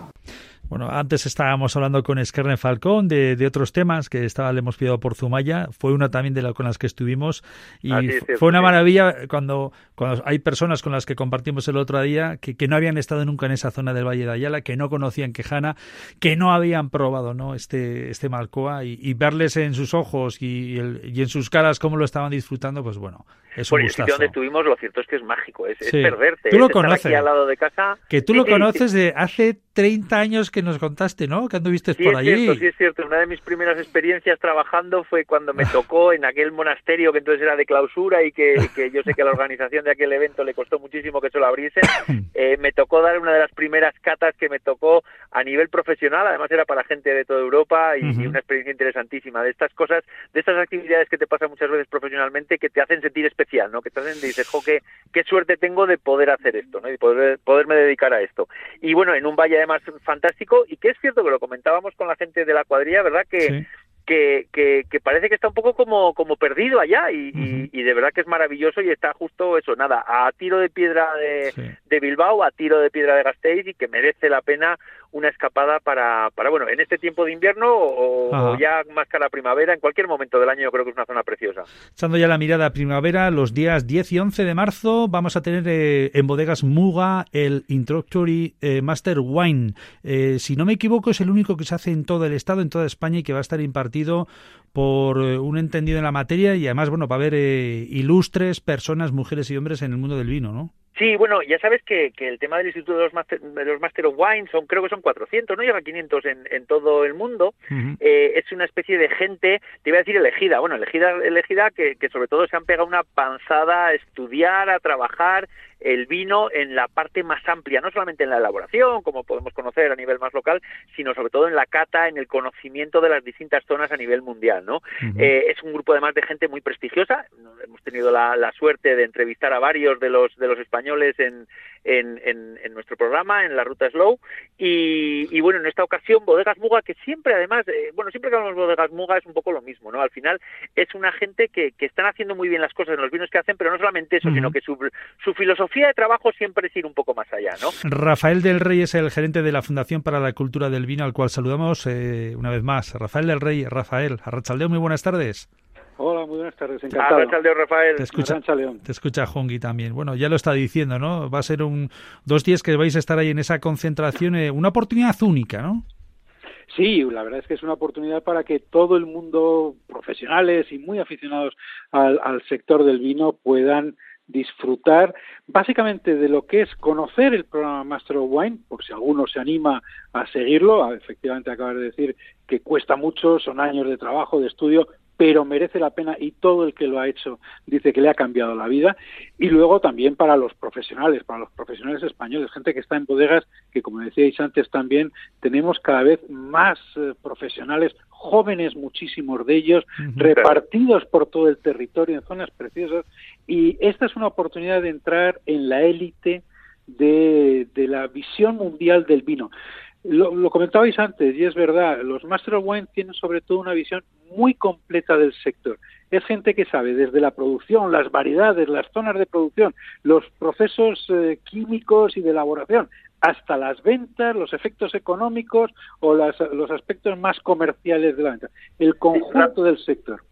Bueno, antes estábamos hablando con Esquerne Falcón de, de, otros temas que estaba, le hemos pedido por Zumaya. Fue una también de las con las que estuvimos y fue una maravilla cuando, cuando hay personas con las que compartimos el otro día que, que, no habían estado nunca en esa zona del Valle de Ayala, que no conocían Quejana, que no habían probado ¿no? este, este Malcoa y, verles en sus ojos y, y, en sus caras cómo lo estaban disfrutando, pues bueno, es un el sitio donde estuvimos, lo cierto es que es mágico, es, perderte. Tú lo conoces. Aquí al lado de casa. Que tú lo conoces de hace 30 años que nos contaste, ¿no? Que anduviste por allí. Cierto, sí, es cierto. Una de mis primeras experiencias trabajando fue cuando me tocó en aquel monasterio que entonces era de clausura y que, yo sé que a la organización de aquel evento le costó muchísimo que se lo abriesen. Eh, me tocó dar una de las primeras catas que me tocó a nivel profesional. Además era para gente de toda Europa y, una experiencia interesantísima. De estas cosas, de estas actividades que te pasan muchas veces profesionalmente que te hacen sentir especial, ¿no? Que te hacen, dices, jo, qué, qué suerte tengo de poder hacer esto, ¿no? Y poder, poderme dedicar a esto. Y bueno, en un valle además fantástico y que es cierto que lo comentábamos con la gente de la cuadrilla, ¿verdad? Que, que, que, parece que está un poco como, como perdido allá y, y, de verdad que es maravilloso y está justo eso, nada, a tiro de piedra de, de Bilbao, a tiro de piedra de Gasteiz y que merece la pena una escapada para, para bueno, en este tiempo de invierno o, ya más cara primavera, en cualquier momento del año yo creo que es una zona preciosa. Echando ya la mirada a primavera, los días 10 y 11 de marzo vamos a tener eh, en bodegas Muga el Introductory eh, Master Wine. Eh, si no me equivoco es el único que se hace en todo el estado, en toda España y que va a estar impartido por un entendido en la materia y además, bueno, va a haber ilustres personas, mujeres y hombres en el mundo del vino, ¿no? Sí, bueno, ya sabes que, que el tema del Instituto de los, Master, de los Master of Wine son, creo que son 400, no llega a 500 en, en todo el mundo. eh, es una especie de gente, te iba a decir elegida, bueno, elegida, elegida que, que sobre todo se han pegado una panzada a estudiar, a trabajar el vino en la parte más amplia, no solamente en la elaboración, como podemos conocer a nivel más local, sino sobre todo en la cata, en el conocimiento de las distintas zonas a nivel mundial, ¿no? eh, es un grupo además de gente muy prestigiosa. Hemos tenido la, la, suerte de entrevistar a varios de los de los españoles en, en, en, en nuestro programa, en la ruta Slow, y, y, bueno, en esta ocasión Bodegas Muga, que siempre además, eh, bueno, siempre que hablamos de Bodegas Muga es un poco lo mismo, ¿no? Al final es una gente que, que están haciendo muy bien las cosas en los vinos que hacen, pero no solamente eso, sino que su, su filosofía filosofía de trabajo siempre es ir un poco más allá, ¿no? Rafael del Rey es el gerente de la Fundación para la Cultura del Vino, al cual saludamos eh, una vez más. Rafael del Rey, Rafael, Arrachaldeo, muy buenas tardes. Hola, muy buenas tardes, encantado. Arrachaldeo, Rafael. Te escucha, te escucha Hongi también. Bueno, ya lo está diciendo, ¿no? Va a ser un dos días que vais a estar ahí en esa concentración, eh, una oportunidad única, ¿no? Sí, la verdad es que es una oportunidad para que todo el mundo, profesionales y muy aficionados al, sector del vino, puedan disfrutar básicamente de lo que es conocer el programa Master of Wine, por si alguno se anima a seguirlo. Efectivamente, acabas de decir que cuesta mucho, son años de trabajo, de estudio, pero merece la pena y todo el que lo ha hecho dice que le ha cambiado la vida. Y luego también para los profesionales, para los profesionales españoles, gente que está en bodegas, que como decíais antes también, tenemos cada vez más eh, profesionales, jóvenes muchísimos de ellos, repartidos por todo el territorio en zonas preciosas. Y esta es una oportunidad de entrar en la élite de, de la visión mundial del vino. Lo, lo, comentabais antes, y es verdad, los Master of Wine tienen sobre todo una visión muy completa del sector. Es gente que sabe desde la producción, las variedades, las zonas de producción, los procesos eh, químicos y de elaboración, hasta las ventas, los efectos económicos o los aspectos más comerciales de la venta. El conjunto del sector.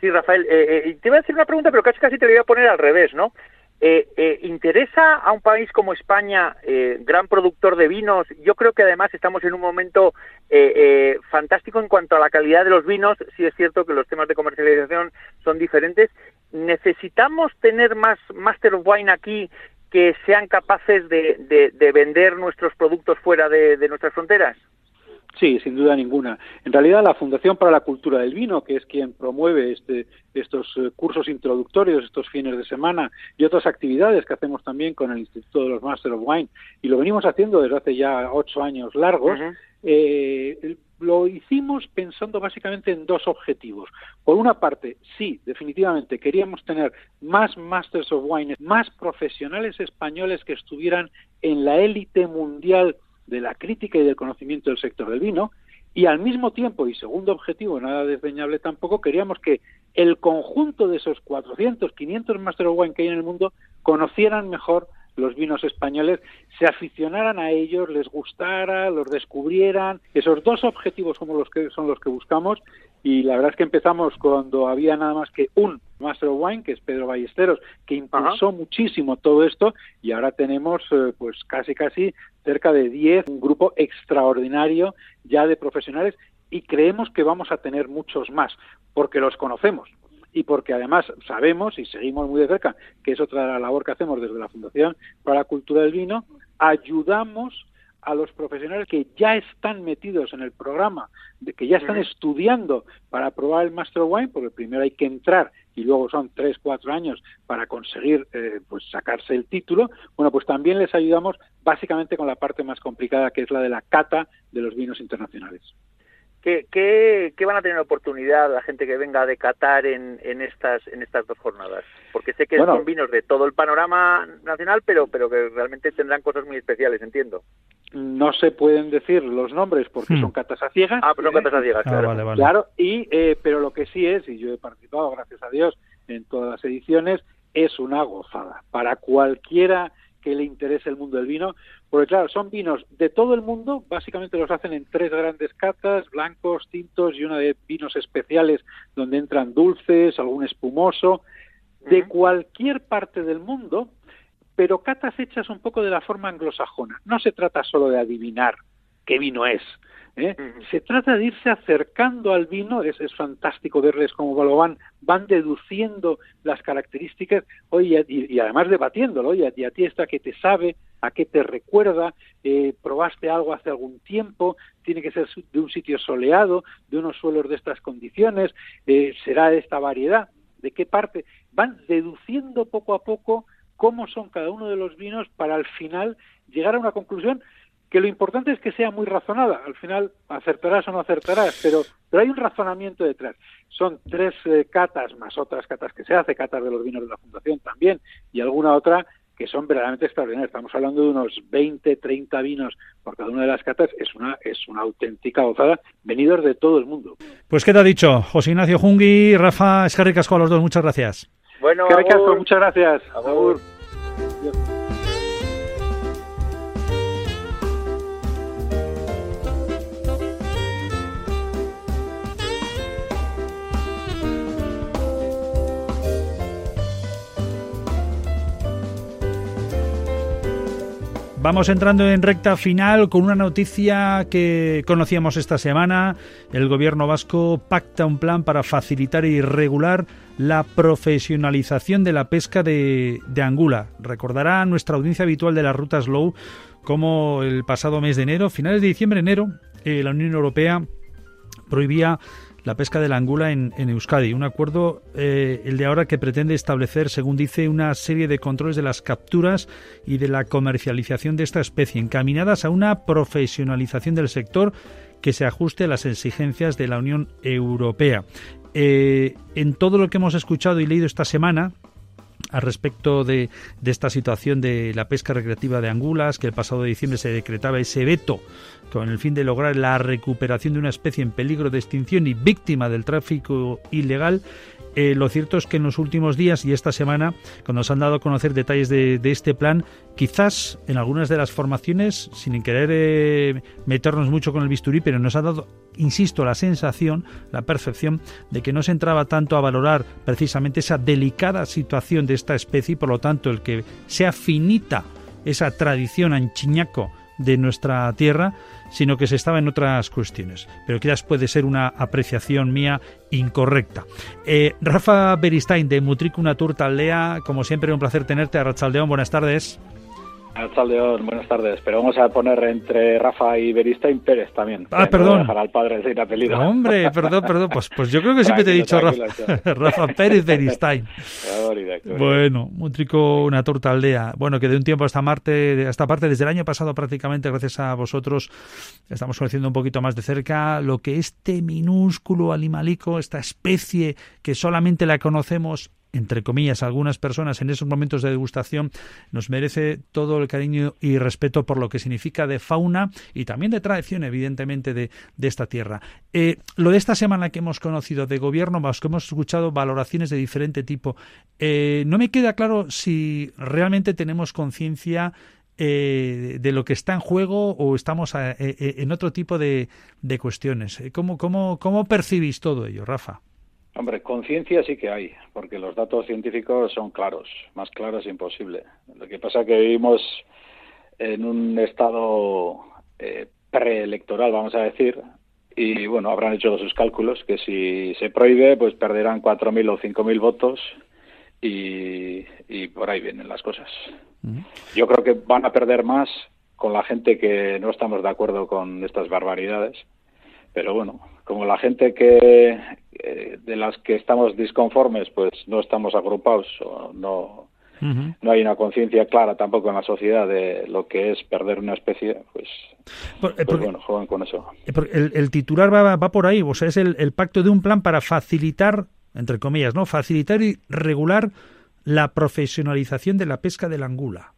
Sí, Rafael, eh, eh, te voy a hacer una pregunta, pero casi casi te voy a poner al revés, ¿no? Eh, eh, ¿Interesa a un país como España, eh, gran productor de vinos? Yo creo que además estamos en un momento eh, fantástico en cuanto a la calidad de los vinos. Sí es cierto que los temas de comercialización son diferentes. ¿Necesitamos tener más Master of Wine aquí que sean capaces de, vender nuestros productos fuera de nuestras fronteras? Sí, sin duda ninguna. En realidad, la Fundación para la Cultura del Vino, que es quien promueve este, estos eh, cursos introductorios, estos fines de semana y otras actividades que hacemos también con el Instituto de los Master of Wine, y lo venimos haciendo desde hace ya ocho años largos, eh, lo hicimos pensando básicamente en dos objetivos. Por una parte, sí, definitivamente queríamos tener más Masters of Wine, más profesionales españoles que estuvieran en la élite mundial de la crítica y del conocimiento del sector del vino y al mismo tiempo, y segundo objetivo, nada desdeñable tampoco, queríamos que el conjunto de esos 400, 500 Master of Wine que hay en el mundo conocieran mejor los vinos españoles, se aficionaran a ellos, les gustara, los descubrieran. Esos dos objetivos los que, son los que buscamos y la verdad es que empezamos cuando había nada más que un Master of Wine, que es Pedro Ballesteros, que impulsó muchísimo todo esto y ahora tenemos eh, pues casi casi cerca de 10, un grupo extraordinario ya de profesionales y creemos que vamos a tener muchos más porque los conocemos y porque además sabemos y seguimos muy de cerca, que es otra labor que hacemos desde la Fundación para la Cultura del Vino, ayudamos a los profesionales que ya están metidos en el programa, de que ya están estudiando para probar el Master Wine, porque primero hay que entrar y luego son tres, cuatro años para conseguir eh, pues sacarse el título, bueno, pues también les ayudamos básicamente con la parte más complicada, que es la de la cata de los vinos internacionales. ¿Qué, van a tener oportunidad la gente que venga de Qatar en, en, estas, en estas dos jornadas? Porque sé que son vinos de todo el panorama nacional, pero, pero que realmente tendrán cosas muy especiales, entiendo. No se pueden decir los nombres porque hmm. son catas a ciegas. Ah, pero son catas a ciegas, ah, claro. Claro, y, eh, pero lo que sí es, y yo he participado, gracias a Dios, en todas las ediciones, es una gozada. Para cualquiera que le interese el mundo del vino, porque claro, son vinos de todo el mundo, básicamente los hacen en tres grandes catas, blancos, tintos y una de vinos especiales donde entran dulces, algún espumoso, de cualquier parte del mundo, pero catas hechas un poco de la forma anglosajona. No se trata solo de adivinar qué vino es, ¿eh? Se trata de irse acercando al vino, es, es fantástico verles cómo lo van, van deduciendo las características, oye, y, además debatiéndolo, oye, y a ti esta que te sabe, a qué te recuerda, eh, probaste algo hace algún tiempo, tiene que ser de un sitio soleado, de unos suelos de estas condiciones, eh, será de esta variedad, de qué parte, van deduciendo poco a poco cómo son cada uno de los vinos para al final llegar a una conclusión que lo importante es que sea muy razonada. Al final acertarás o no acertarás, pero, pero hay un razonamiento detrás. Son tres eh, catas más otras catas que se hace, catas de los vinos de la Fundación también, y alguna otra que son verdaderamente extraordinarias. Estamos hablando de unos 20, 30 vinos por cada una de las catas. Es una, es una auténtica gozada, venidos de todo el mundo. Pues, ¿qué te ha dicho? José Ignacio Jungui, Rafa Escarricasco a los dos, muchas gracias. Bueno, muchas gracias. Vamos entrando en recta final con una noticia que conocíamos esta semana. El gobierno vasco pacta un plan para facilitar y regular la profesionalización de la pesca de, de angula. Recordará nuestra audiencia habitual de las rutas low como el pasado mes de enero, finales de diciembre, enero, eh, la Unión Europea prohibía la pesca de la angula en, Euskadi. Un acuerdo, eh, el de ahora, que pretende establecer, según dice, una serie de controles de las capturas y de la comercialización de esta especie, encaminadas a una profesionalización del sector que se ajuste a las exigencias de la Unión Europea. Eh, en todo lo que hemos escuchado y leído esta semana, al respecto de, de, esta situación de la pesca recreativa de angulas, que el pasado diciembre se decretaba ese veto con el fin de lograr la recuperación de una especie en peligro de extinción y víctima del tráfico ilegal, eh, lo cierto es que en los últimos días y esta semana, cuando nos han dado a conocer detalles de, este plan, quizás en algunas de las formaciones, sin querer eh, meternos mucho con el bisturí, pero nos ha dado, insisto, la sensación, la percepción de que no se entraba tanto a valorar precisamente esa delicada situación de esta especie y por lo tanto el que sea finita esa tradición anchiñaco de nuestra tierra, sino que se estaba en otras cuestiones. Pero quizás puede ser una apreciación mía incorrecta. Eh, Rafa Beristain de Mutricuna Aldea, como siempre un placer tenerte. A Rachaldeón, buenas tardes. León, buenas tardes. Pero vamos a poner entre Rafa y Beristain Pérez también. Ah, perdón. Dejar al padre sin apellido. hombre, perdón, perdón. Pues, pues yo creo que siempre te he dicho Rafa, Rafa, Pérez Beristain. bueno, un trico, una torta aldea. Bueno, que de un tiempo hasta Marte, esta parte, desde el año pasado prácticamente, gracias a vosotros, estamos conociendo un poquito más de cerca lo que este minúsculo animalico, esta especie que solamente la conocemos entre comillas, algunas personas en esos momentos de degustación, nos merece todo el cariño y respeto por lo que significa de fauna y también de tradición, evidentemente, de, esta tierra. Eh, lo de esta semana que hemos conocido de gobierno que hemos escuchado valoraciones de diferente tipo. Eh, no me queda claro si realmente tenemos conciencia eh, de lo que está en juego o estamos en otro tipo de, de cuestiones. ¿Cómo, cómo, ¿Cómo percibís todo ello, Rafa? Hombre, conciencia sí que hay, porque los datos científicos son claros, más claros imposible. Lo que pasa es que vivimos en un estado eh, preelectoral, vamos a decir, y bueno, habrán hecho sus cálculos, que si se prohíbe, pues perderán 4.000 o 5.000 votos y, y, por ahí vienen las cosas. Yo creo que van a perder más con la gente que no estamos de acuerdo con estas barbaridades, pero bueno, como la gente que eh, de las que estamos disconformes, pues no estamos agrupados o no no hay una conciencia clara tampoco en la sociedad de lo que es perder una especie, pues, eh, pues bueno, juegan con eso. Eh, el, el titular va, va, por ahí, o sea, es el, el pacto de un plan para facilitar, entre comillas, ¿no? Facilitar y regular la profesionalización de la pesca de la angula.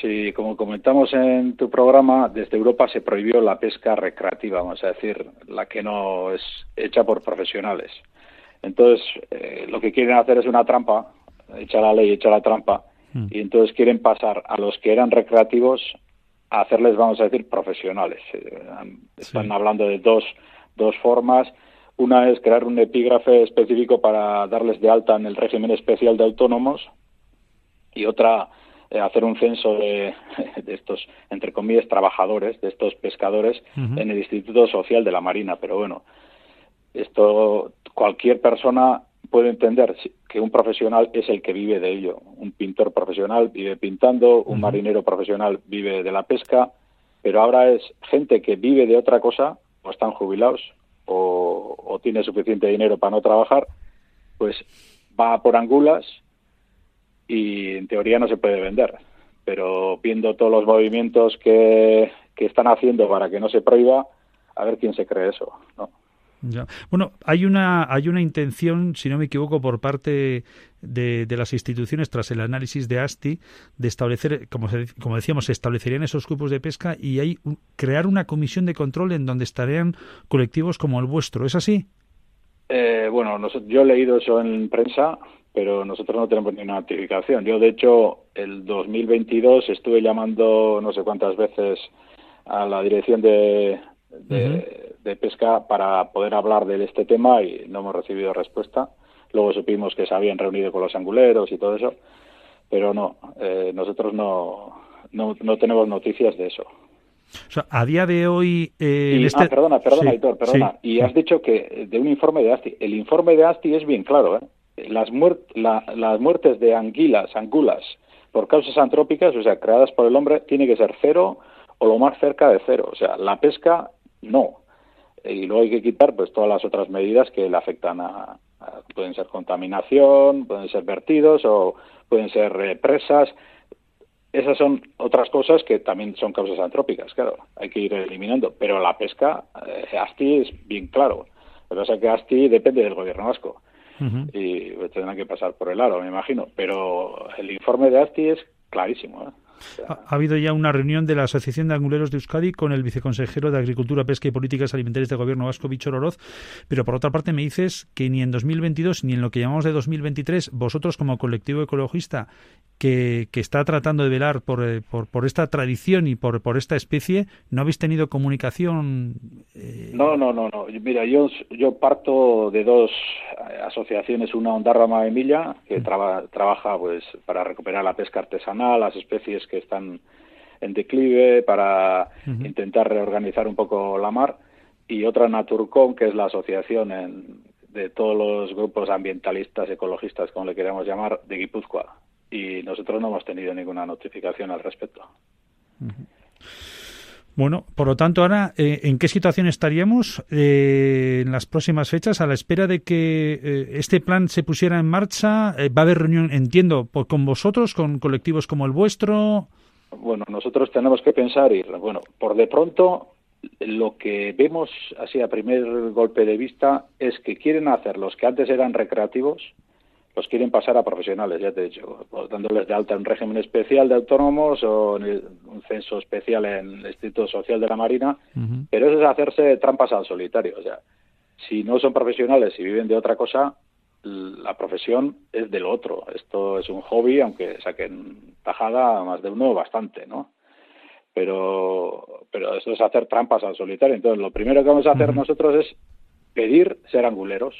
Sí, como comentamos en tu programa, desde Europa se prohibió la pesca recreativa, vamos a decir, la que no es hecha por profesionales. Entonces, eh, lo que quieren hacer es una trampa, echa la ley, echa la trampa, mm. y entonces quieren pasar a los que eran recreativos a hacerles, vamos a decir, profesionales. Eh, están hablando de dos, dos formas. Una es crear un epígrafe específico para darles de alta en el régimen especial de autónomos y otra hacer un censo de, estos, entre comillas, trabajadores, de estos pescadores, en el Instituto Social de la Marina. Pero bueno, esto cualquier persona puede entender que un profesional es el que vive de ello. Un pintor profesional vive pintando, un marinero profesional vive de la pesca, pero ahora es gente que vive de otra cosa, o están jubilados, o, o tiene suficiente dinero para no trabajar, pues va por angulas y en teoría no se puede vender. Pero viendo todos los movimientos que, que están haciendo para que no se prohíba, a ver quién se cree eso, ¿no? Bueno, hay una, hay una intención, si no me equivoco, por parte de, de, las instituciones, tras el análisis de ASTI, de establecer, como, como decíamos, se establecerían esos grupos de pesca y hay crear una comisión de control en donde estarían colectivos como el vuestro. ¿Es así? Eh, bueno, yo he leído eso en prensa, pero nosotros no tenemos ninguna notificación. Yo, de hecho, el 2022 estuve llamando no sé cuántas veces a la dirección de, de, pesca para poder hablar de este tema y no hemos recibido respuesta. Luego supimos que se habían reunido con los anguleros y todo eso, pero no, eh, nosotros no, no, no tenemos noticias de eso. O sea, a día de hoy... Eh, este... Ah, perdona, perdona, perdona. y has dicho que de un informe de ASTI. El informe de ASTI es bien claro, ¿eh? Las, las muertes de anguilas, angulas, por causas antrópicas, o sea, creadas por el hombre, tiene que ser cero o lo más cerca de cero. O sea, la pesca, no. Y luego hay que quitar pues todas las otras medidas que le afectan a, pueden ser contaminación, pueden ser vertidos o pueden ser eh, presas esas son otras cosas que también son causas antrópicas, claro, hay que ir eliminando. Pero la pesca, eh, ASTI es bien claro. Lo que pasa es que ASTI depende del gobierno vasco y tendrán que pasar por el aro, me imagino. Pero el informe de ASTI es clarísimo. ¿eh? Ha, habido ya una reunión de la Asociación de Anguleros de Euskadi con el viceconsejero de Agricultura, Pesca y Políticas Alimentarias del Gobierno Vasco, Víctor Oroz, pero por otra parte me dices que ni en 2022 ni en lo que llamamos de 2023, vosotros como colectivo ecologista que, que está tratando de velar por, eh, por, por, esta tradición y por, por esta especie, ¿no habéis tenido comunicación? Eh? No, no, no, no. Mira, yo, yo parto de dos asociaciones, una Ondarrama Emilia, que mm. trabaja pues para recuperar la pesca artesanal, las especies que están en declive, para intentar reorganizar un poco la mar, y otra Naturcom, que es la asociación de todos los grupos ambientalistas, ecologistas, como le queramos llamar, de Guipúzcoa. Y nosotros no hemos tenido ninguna notificación al respecto. Bueno, por lo tanto, ahora, eh, ¿en qué situación estaríamos eh, en las próximas fechas a la espera de que eh, este plan se pusiera en marcha? ¿Va a haber reunión, entiendo, con vosotros, con colectivos como el vuestro? Bueno, nosotros tenemos que pensar y, bueno, por de pronto, lo que vemos así a primer golpe de vista es que quieren hacer los que antes eran recreativos, los quieren pasar a profesionales, ya te he dicho, dándoles de alta en régimen especial de autónomos o en un censo especial en el Instituto Social de la Marina, pero eso es hacerse trampas al solitario. O sea, si no son profesionales y viven de otra cosa, la profesión es del otro. Esto es un hobby, aunque saquen tajada más de uno bastante, ¿no? Pero, pero eso es hacer trampas al solitario. Entonces, lo primero que vamos a hacer nosotros es pedir ser anguleros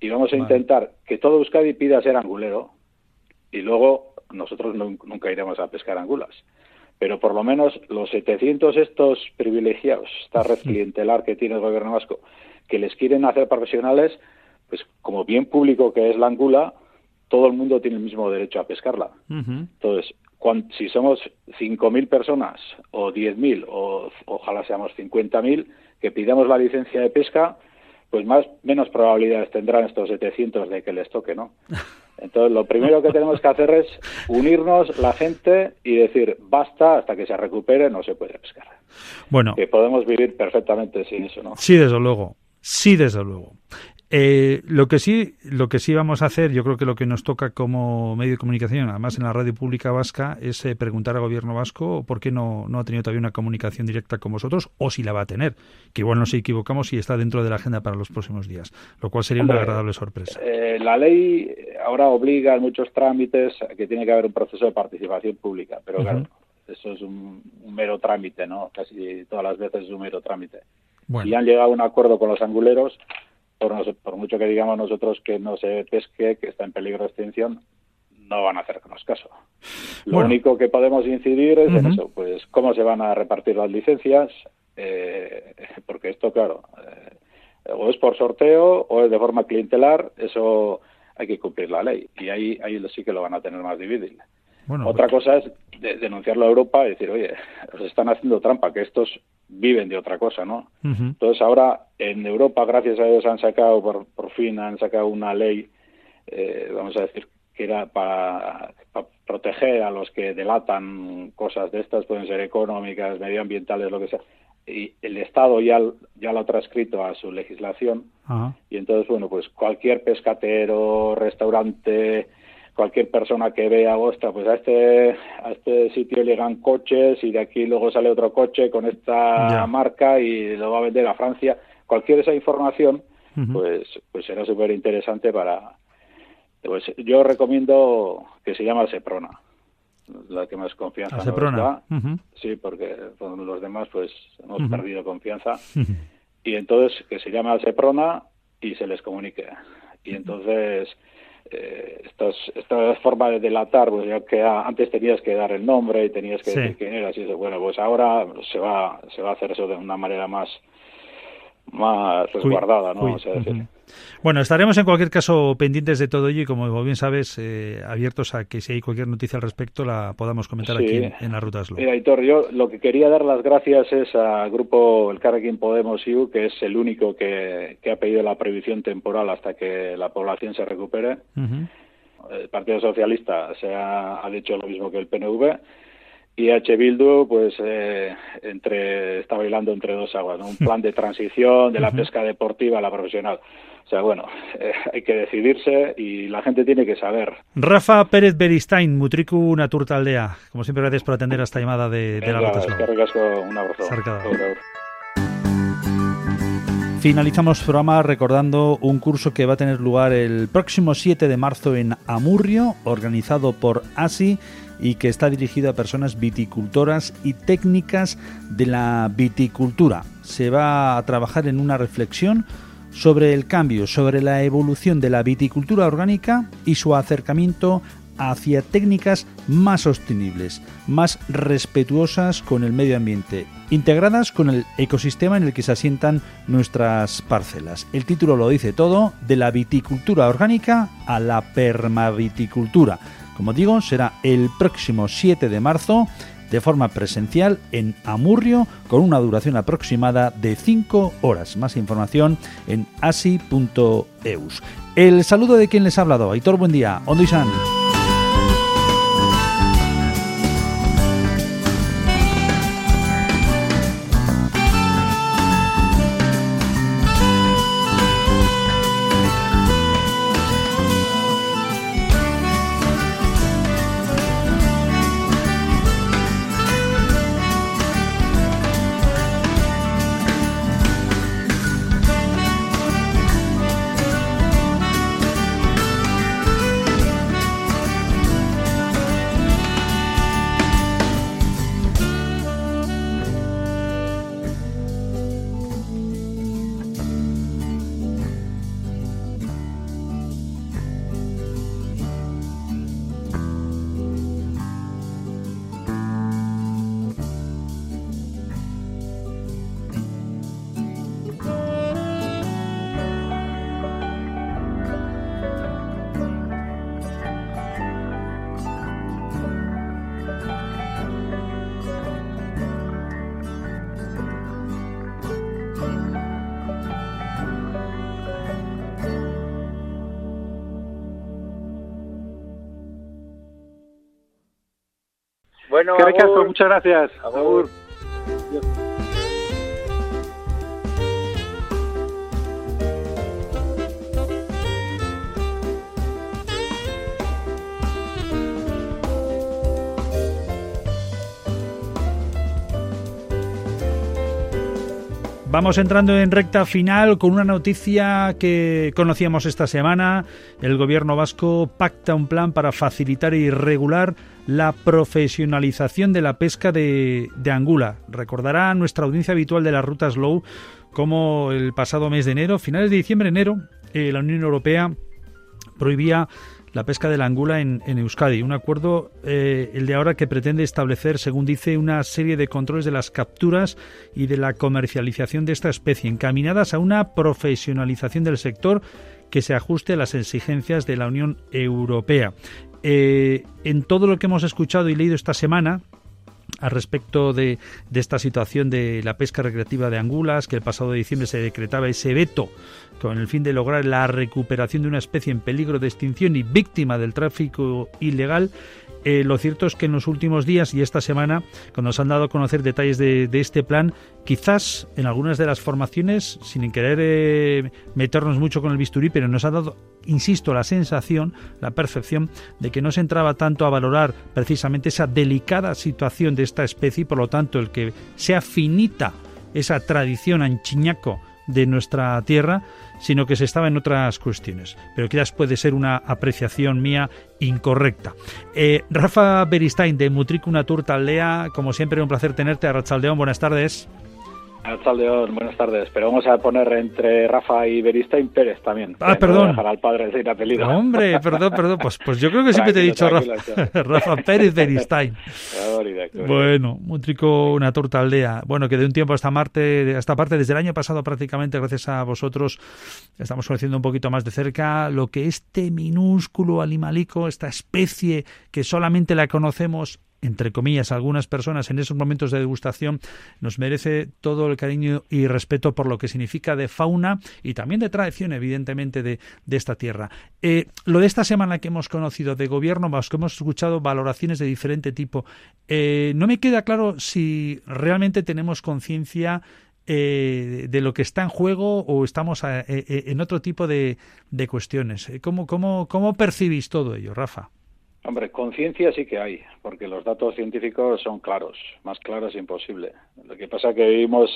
y vamos a intentar que todo Euskadi pida ser angulero y luego nosotros nunca iremos a pescar angulas. Pero por lo menos los 700 estos privilegiados, esta red clientelar que tiene el gobierno vasco, que les quieren hacer profesionales, pues como bien público que es la angula, todo el mundo tiene el mismo derecho a pescarla. Entonces, si somos 5.000 personas o 10.000 o ojalá seamos 50.000 que pidamos la licencia de pesca, pues más menos probabilidades tendrán estos 700 de que les toque, ¿no? Entonces, lo primero que tenemos que hacer es unirnos la gente y decir, basta, hasta que se recupere no se puede pescar. Bueno. Que podemos vivir perfectamente sin eso, ¿no? Sí, desde luego. Sí, desde luego. Eh, lo que sí, lo que sí vamos a hacer, yo creo que lo que nos toca como medio de comunicación, además en la radio pública vasca, es eh, preguntar al gobierno vasco por qué no, no ha tenido todavía una comunicación directa con vosotros o si la va a tener, que igual nos equivocamos y está dentro de la agenda para los próximos días, lo cual sería una agradable sorpresa. Eh, la ley ahora obliga en muchos trámites a que tiene que haber un proceso de participación pública, pero claro, eso es un, mero trámite, ¿no? Casi todas las veces es un mero trámite. Y han llegado a un acuerdo con los anguleros por, mucho que digamos nosotros que no se pesque, que está en peligro de extinción, no van a hacernos caso. Lo único que podemos incidir es en eso, pues cómo se van a repartir las licencias, eh, porque esto, claro, eh, o es por sorteo o es de forma clientelar, eso hay que cumplir la ley y ahí, ahí sí que lo van a tener más difícil. Otra pues cosa es denunciarlo a Europa y decir, oye, os están haciendo trampa, que estos viven de otra cosa, ¿no? Entonces ahora en Europa, gracias a Dios, han sacado, por, fin han sacado una ley, eh, vamos a decir, que era para, proteger a los que delatan cosas de estas, pueden ser económicas, medioambientales, lo que sea. Y el Estado ya, ya lo ha transcrito a su legislación. Y entonces, bueno, pues cualquier pescatero, restaurante, cualquier persona que vea, ostras, pues a este, a este sitio llegan coches y de aquí luego sale otro coche con esta marca y lo va a vender a Francia. Cualquier esa información, pues, pues será súper interesante para... Pues yo recomiendo que se llama Seprona, la que más confianza Seprona. Sí, porque con los demás pues hemos perdido confianza. Y entonces que se llame Seprona y se les comunique. Y entonces eh, estas, esta forma de delatar, pues ya que antes tenías que dar el nombre y tenías que decir quién eras y eso, bueno, pues ahora se va, se va a hacer eso de una manera más, más resguardada, ¿no? Bueno, estaremos en cualquier caso pendientes de todo ello y como bien sabes, eh, abiertos a que si hay cualquier noticia al respecto la podamos comentar aquí en, en, la Ruta Mira, Hitor, yo lo que quería dar las gracias es al grupo El Carrequín Podemos IU, que es el único que, ha pedido la prohibición temporal hasta que la población se recupere. El Partido Socialista se ha, ha dicho lo mismo que el PNV y H. Bildu pues eh, entre está bailando entre dos aguas un plan de transición de la pesca deportiva a la profesional. O sea bueno eh, hay que decidirse y la gente tiene que saber. Rafa Pérez Beristain Mutriku Aldea. como siempre gracias por atender a esta llamada de, de la Ruta un abrazo. Finalizamos el programa recordando un curso que va a tener lugar el próximo 7 de marzo en Amurrio, organizado por ASI y que está dirigido a personas viticultoras y técnicas de la viticultura. Se va a trabajar en una reflexión sobre el cambio, sobre la evolución de la viticultura orgánica y su acercamiento hacia técnicas más sostenibles, más respetuosas con el medio ambiente, integradas con el ecosistema en el que se asientan nuestras parcelas. El título lo dice todo, de la viticultura orgánica a la permaviticultura. Como digo, será el próximo 7 de marzo de forma presencial en Amurrio con una duración aproximada de 5 horas. Más información en asi.eus. El saludo de quien les ha hablado, Aitor, buen día, Ondoisan. Bueno, muchas gracias. Vamos entrando en recta final con una noticia que conocíamos esta semana. El gobierno vasco pacta un plan para facilitar y regular la profesionalización de la pesca de, angula. Recordará nuestra audiencia habitual de las rutas low como el pasado mes de enero, finales de diciembre, enero, eh, la Unión Europea prohibía la pesca de la angula en, Euskadi. Un acuerdo, eh, el de ahora, que pretende establecer, según dice, una serie de controles de las capturas y de la comercialización de esta especie, encaminadas a una profesionalización del sector que se ajuste a las exigencias de la Unión Europea. Eh, en todo lo que hemos escuchado y leído esta semana, al respecto de, de, esta situación de la pesca recreativa de angulas, que el pasado diciembre se decretaba ese veto con el fin de lograr la recuperación de una especie en peligro de extinción y víctima del tráfico ilegal, eh, lo cierto es que en los últimos días y esta semana, cuando nos han dado a conocer detalles de, este plan, quizás en algunas de las formaciones, sin querer eh, meternos mucho con el bisturí, pero nos ha dado, insisto, la sensación, la percepción de que no se entraba tanto a valorar precisamente esa delicada situación de esta especie y por lo tanto el que sea finita esa tradición anchiñaco de nuestra tierra, sino que se estaba en otras cuestiones. Pero quizás puede ser una apreciación mía incorrecta. Eh, Rafa Beristain de Mutricuna Turta Aldea, como siempre un placer tenerte a Rachaldeón, buenas tardes. Alcaldeón, buenas tardes. Pero vamos a poner entre Rafa y Beristain Pérez también. Ah, perdón. dejar al padre sin apellido. Hombre, perdón, perdón. Pues, pues yo creo que siempre te he dicho Rafa, Rafa, Pérez Beristain. bueno, un trico, una torta aldea. Bueno, que de un tiempo hasta Marte, esta parte, desde el año pasado prácticamente, gracias a vosotros, estamos conociendo un poquito más de cerca lo que este minúsculo animalico, esta especie que solamente la conocemos entre comillas, algunas personas en esos momentos de degustación, nos merece todo el cariño y respeto por lo que significa de fauna y también de tradición, evidentemente, de, esta tierra. Eh, lo de esta semana que hemos conocido de gobierno, más que hemos escuchado valoraciones de diferente tipo, eh, no me queda claro si realmente tenemos conciencia eh, de lo que está en juego o estamos en otro tipo de, de cuestiones. ¿Cómo, cómo, ¿Cómo percibís todo ello, Rafa? Hombre, conciencia sí que hay, porque los datos científicos son claros, más claros imposible. Lo que pasa es que vivimos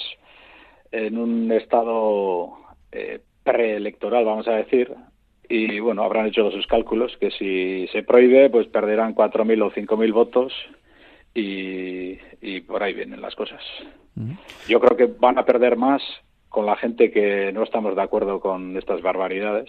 en un estado eh, preelectoral, vamos a decir, y bueno, habrán hecho sus cálculos que si se prohíbe, pues perderán 4.000 o 5.000 votos y, y, por ahí vienen las cosas. Yo creo que van a perder más con la gente que no estamos de acuerdo con estas barbaridades,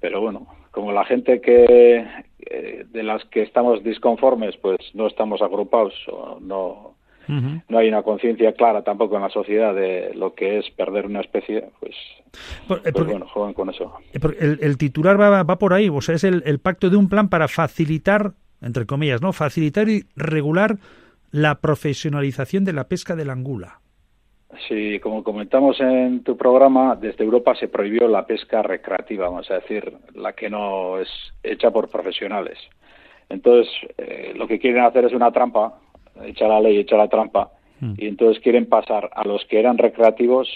pero bueno, como la gente que eh, de las que estamos disconformes, pues no estamos agrupados o no no hay una conciencia clara tampoco en la sociedad de lo que es perder una especie, pues, eh, pues bueno, juegan con eso. Eh, el, el titular va, va, por ahí, o sea, es el, el pacto de un plan para facilitar, entre comillas, ¿no? Facilitar y regular la profesionalización de la pesca de la angula. Sí, como comentamos en tu programa, desde Europa se prohibió la pesca recreativa, vamos a decir, la que no es hecha por profesionales. Entonces, eh, lo que quieren hacer es una trampa, echar la ley, echar la trampa, hmm. y entonces quieren pasar a los que eran recreativos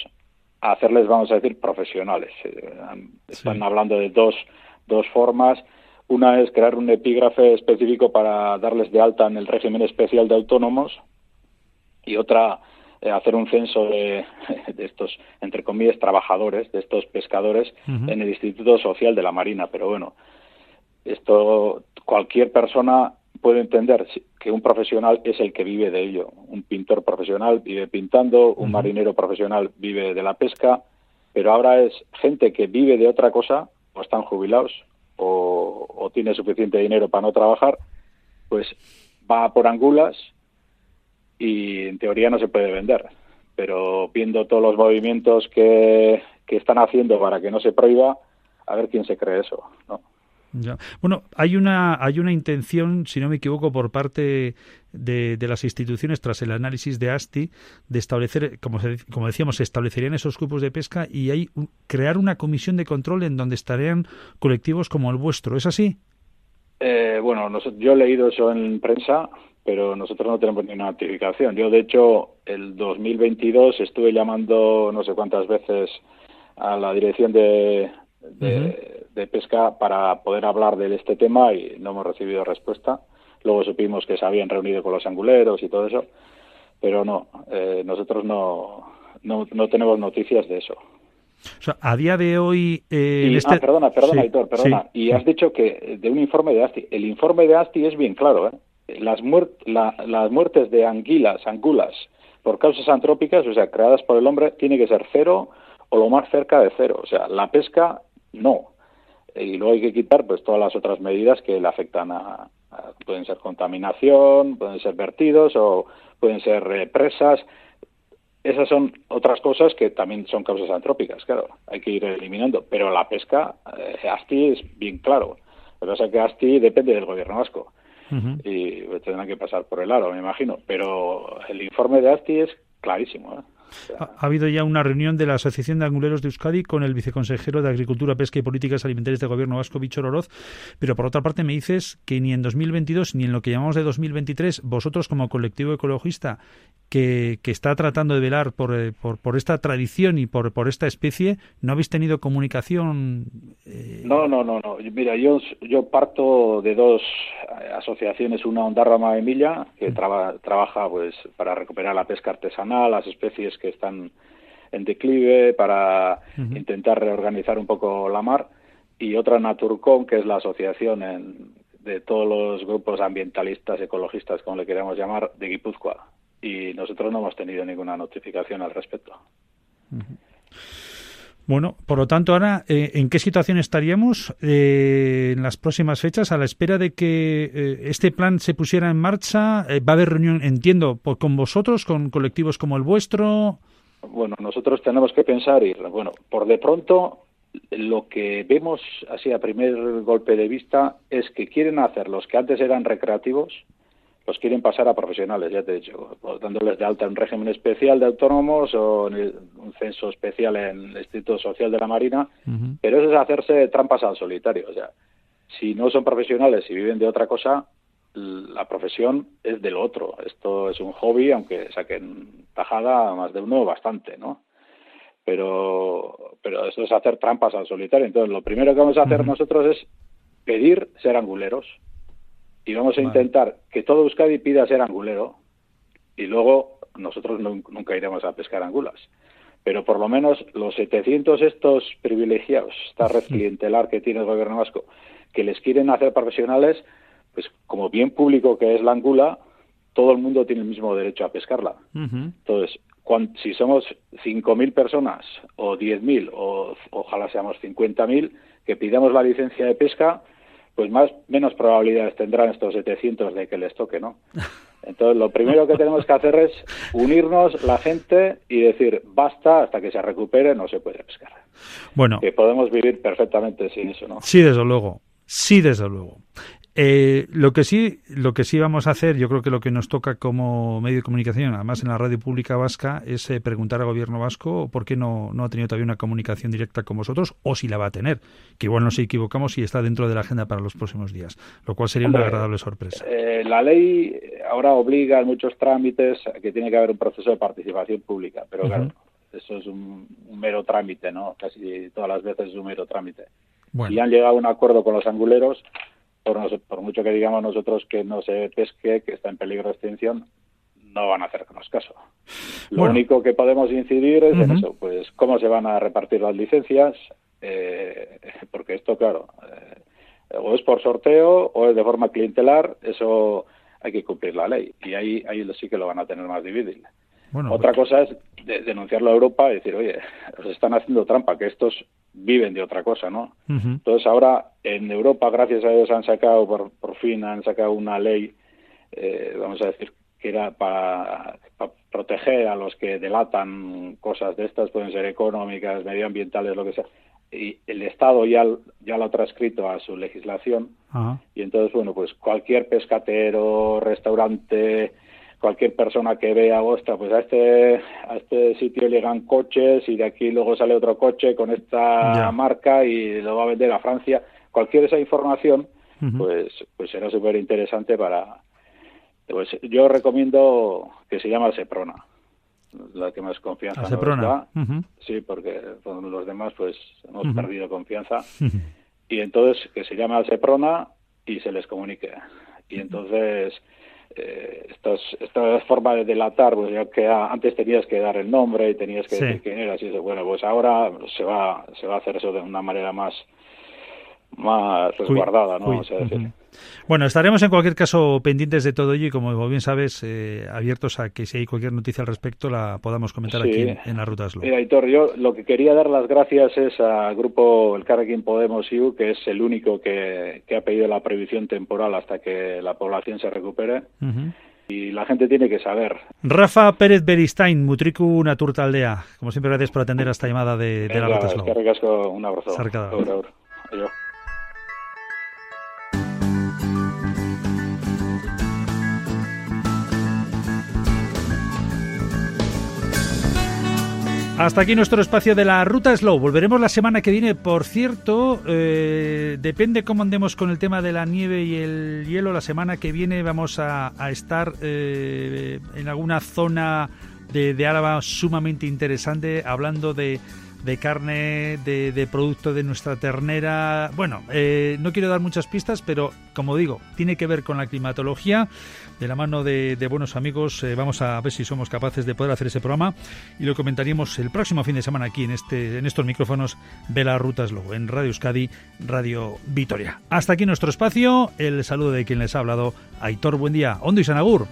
a hacerles, vamos a decir, profesionales. Eh, están hablando de dos, dos formas. Una es crear un epígrafe específico para darles de alta en el régimen especial de autónomos y otra hacer un censo de, estos, entre comillas, trabajadores, de estos pescadores, en el Instituto Social de la Marina. Pero bueno, esto cualquier persona puede entender que un profesional es el que vive de ello. Un pintor profesional vive pintando, un marinero profesional vive de la pesca, pero ahora es gente que vive de otra cosa, o están jubilados, o, o tiene suficiente dinero para no trabajar, pues va por angulas y en teoría no se puede vender. Pero viendo todos los movimientos que, que están haciendo para que no se prohíba, a ver quién se cree eso, ¿no? Bueno, hay una, hay una intención, si no me equivoco, por parte de, de, las instituciones tras el análisis de ASTI de establecer, como, como decíamos, se establecerían esos grupos de pesca y hay crear una comisión de control en donde estarían colectivos como el vuestro. ¿Es así? Eh, bueno, yo he leído eso en prensa, pero nosotros no tenemos ninguna notificación. Yo, de hecho, el 2022 estuve llamando no sé cuántas veces a la dirección de, de, pesca para poder hablar de este tema y no hemos recibido respuesta. Luego supimos que se habían reunido con los anguleros y todo eso, pero no, eh, nosotros no, no, no tenemos noticias de eso. O sea, a día de hoy... Eh, este... Ah, perdona, perdona, perdona. y has dicho que de un informe de ASTI. El informe de ASTI es bien claro, ¿eh? Las, las muertes de anguilas, angulas, por causas antrópicas, o sea, creadas por el hombre, tiene que ser cero o lo más cerca de cero. O sea, la pesca, no. Y luego hay que quitar pues todas las otras medidas que le afectan a, pueden ser contaminación, pueden ser vertidos o pueden ser eh, presas. Esas son otras cosas que también son causas antrópicas, claro, hay que ir eliminando. Pero la pesca, eh, ASTI es bien claro. Lo que pasa es que ASTI depende del gobierno vasco y tendrán que pasar por el aro, me imagino. Pero el informe de ASTI es clarísimo. ¿eh? Ha, habido ya una reunión de la Asociación de Anguleros de Euskadi con el viceconsejero de Agricultura, Pesca y Políticas Alimentarias del Gobierno Vasco, Bichor Oroz, pero por otra parte me dices que ni en 2022 ni en lo que llamamos de 2023, vosotros como colectivo ecologista que, que está tratando de velar por, eh, por, por, esta tradición y por, por esta especie, ¿no habéis tenido comunicación? Eh? No, no, no, no. Mira, yo, yo parto de dos asociaciones, una Ondarrama Emilia, que mm. trabaja pues para recuperar la pesca artesanal, las especies que están en declive, para intentar reorganizar un poco la mar, y otra Naturcom, que es la asociación de todos los grupos ambientalistas, ecologistas, como le queremos llamar, de Guipúzcoa. y nosotros no hemos tenido ninguna notificación al respecto. Bueno, por lo tanto, ahora, eh, ¿en qué situación estaríamos eh, en las próximas fechas a la espera de que eh, este plan se pusiera en marcha? ¿Va a haber reunión, entiendo, con vosotros, con colectivos como el vuestro? Bueno, nosotros tenemos que pensar y, bueno, por de pronto, lo que vemos así a primer golpe de vista es que quieren hacer los que antes eran recreativos, los quieren pasar a profesionales, ya te he dicho, dándoles de alta en un régimen especial de autónomos o en un censo especial en el Instituto Social de la Marina, pero eso es hacerse trampas al solitario. O sea, si no son profesionales y viven de otra cosa, la profesión es del otro. Esto es un hobby, aunque saquen tajada más de uno, bastante, ¿no? Pero, pero eso es hacer trampas al solitario. Entonces, lo primero que vamos a hacer nosotros es pedir ser anguleros y vamos a intentar que todo Euskadi pida ser angulero y luego nosotros nunca iremos a pescar angulas. Pero por lo menos los 700 estos privilegiados, esta red clientelar que tiene el gobierno vasco, que les quieren hacer profesionales, pues como bien público que es la angula, todo el mundo tiene el mismo derecho a pescarla. Entonces, si somos 5.000 personas o 10.000 o ojalá seamos 50.000 que pidamos la licencia de pesca, pues más menos probabilidades tendrán estos 700 de que les toque, ¿no? Entonces, lo primero que tenemos que hacer es unirnos la gente y decir, basta, hasta que se recupere no se puede pescar. Bueno. Que podemos vivir perfectamente sin eso, ¿no? Sí, desde luego. Sí, desde luego. Eh, lo que sí, lo que sí vamos a hacer, yo creo que lo que nos toca como medio de comunicación, además en la radio pública vasca, es eh, preguntar al gobierno vasco por qué no, no ha tenido todavía una comunicación directa con vosotros o si la va a tener, que igual nos equivocamos y está dentro de la agenda para los próximos días, lo cual sería una agradable sorpresa. Eh, la ley ahora obliga en muchos trámites a que tiene que haber un proceso de participación pública, pero claro, eso es un, mero trámite, ¿no? Casi todas las veces es un mero trámite. Y han llegado a un acuerdo con los anguleros por, por mucho que digamos nosotros que no se pesque, que está en peligro de extinción, no van a hacernos caso. Lo único que podemos incidir es en eso, pues cómo se van a repartir las licencias, eh, porque esto, claro, eh, o es por sorteo o es de forma clientelar, eso hay que cumplir la ley y ahí, ahí sí que lo van a tener más difícil. Otra cosa es denunciarlo a Europa y decir, oye, os están haciendo trampa, que estos viven de otra cosa, ¿no? Entonces ahora en Europa, gracias a Dios, han sacado, por, por fin han sacado una ley, eh, vamos a decir, que era para, proteger a los que delatan cosas de estas, pueden ser económicas, medioambientales, lo que sea. Y el Estado ya, ya lo ha transcrito a su legislación. Y entonces, bueno, pues cualquier pescatero, restaurante, cualquier persona que vea, ostras, pues a este, a este sitio llegan coches y de aquí luego sale otro coche con esta marca y lo va a vender a Francia. Cualquier esa información, pues, pues será súper interesante para... Pues yo recomiendo que se llama Seprona, la que más confianza Seprona. Sí, porque con los demás pues hemos perdido confianza. Y entonces que se llama Seprona y se les comunique. Y entonces eh, estas, esta forma de delatar, pues ya que antes tenías que dar el nombre y tenías que decir quién eras y eso, bueno, pues ahora se va, se va a hacer eso de una manera más, más resguardada, ¿no? Bueno, estaremos en cualquier caso pendientes de todo ello y como bien sabes, eh, abiertos a que si hay cualquier noticia al respecto la podamos comentar aquí en, la Ruta Slow. Mira, Hitor, yo lo que quería dar las gracias es al grupo El Carrequín Podemos IU, que es el único que, ha pedido la prohibición temporal hasta que la población se recupere. Y la gente tiene que saber. Rafa Pérez Beristain, Mutriku Naturta Aldea. Como siempre, gracias por atender a esta llamada de, la Ruta Slow. un abrazo. Adiós. Hasta aquí nuestro espacio de la Ruta Slow. Volveremos la semana que viene. Por cierto, eh, depende cómo andemos con el tema de la nieve y el hielo. La semana que viene vamos a, estar eh, en alguna zona de, de Álava sumamente interesante, hablando de de carne, de, producto de nuestra ternera. Bueno, eh, no quiero dar muchas pistas, pero como digo, tiene que ver con la climatología. De la mano de, buenos amigos, eh, vamos a ver si somos capaces de poder hacer ese programa y lo comentaríamos el próximo fin de semana aquí en, este, en estos micrófonos de las Rutas en Radio Euskadi, Radio Vitoria. Hasta aquí nuestro espacio. El saludo de quien les ha hablado, Aitor Buen día, Hondo y Sanagur.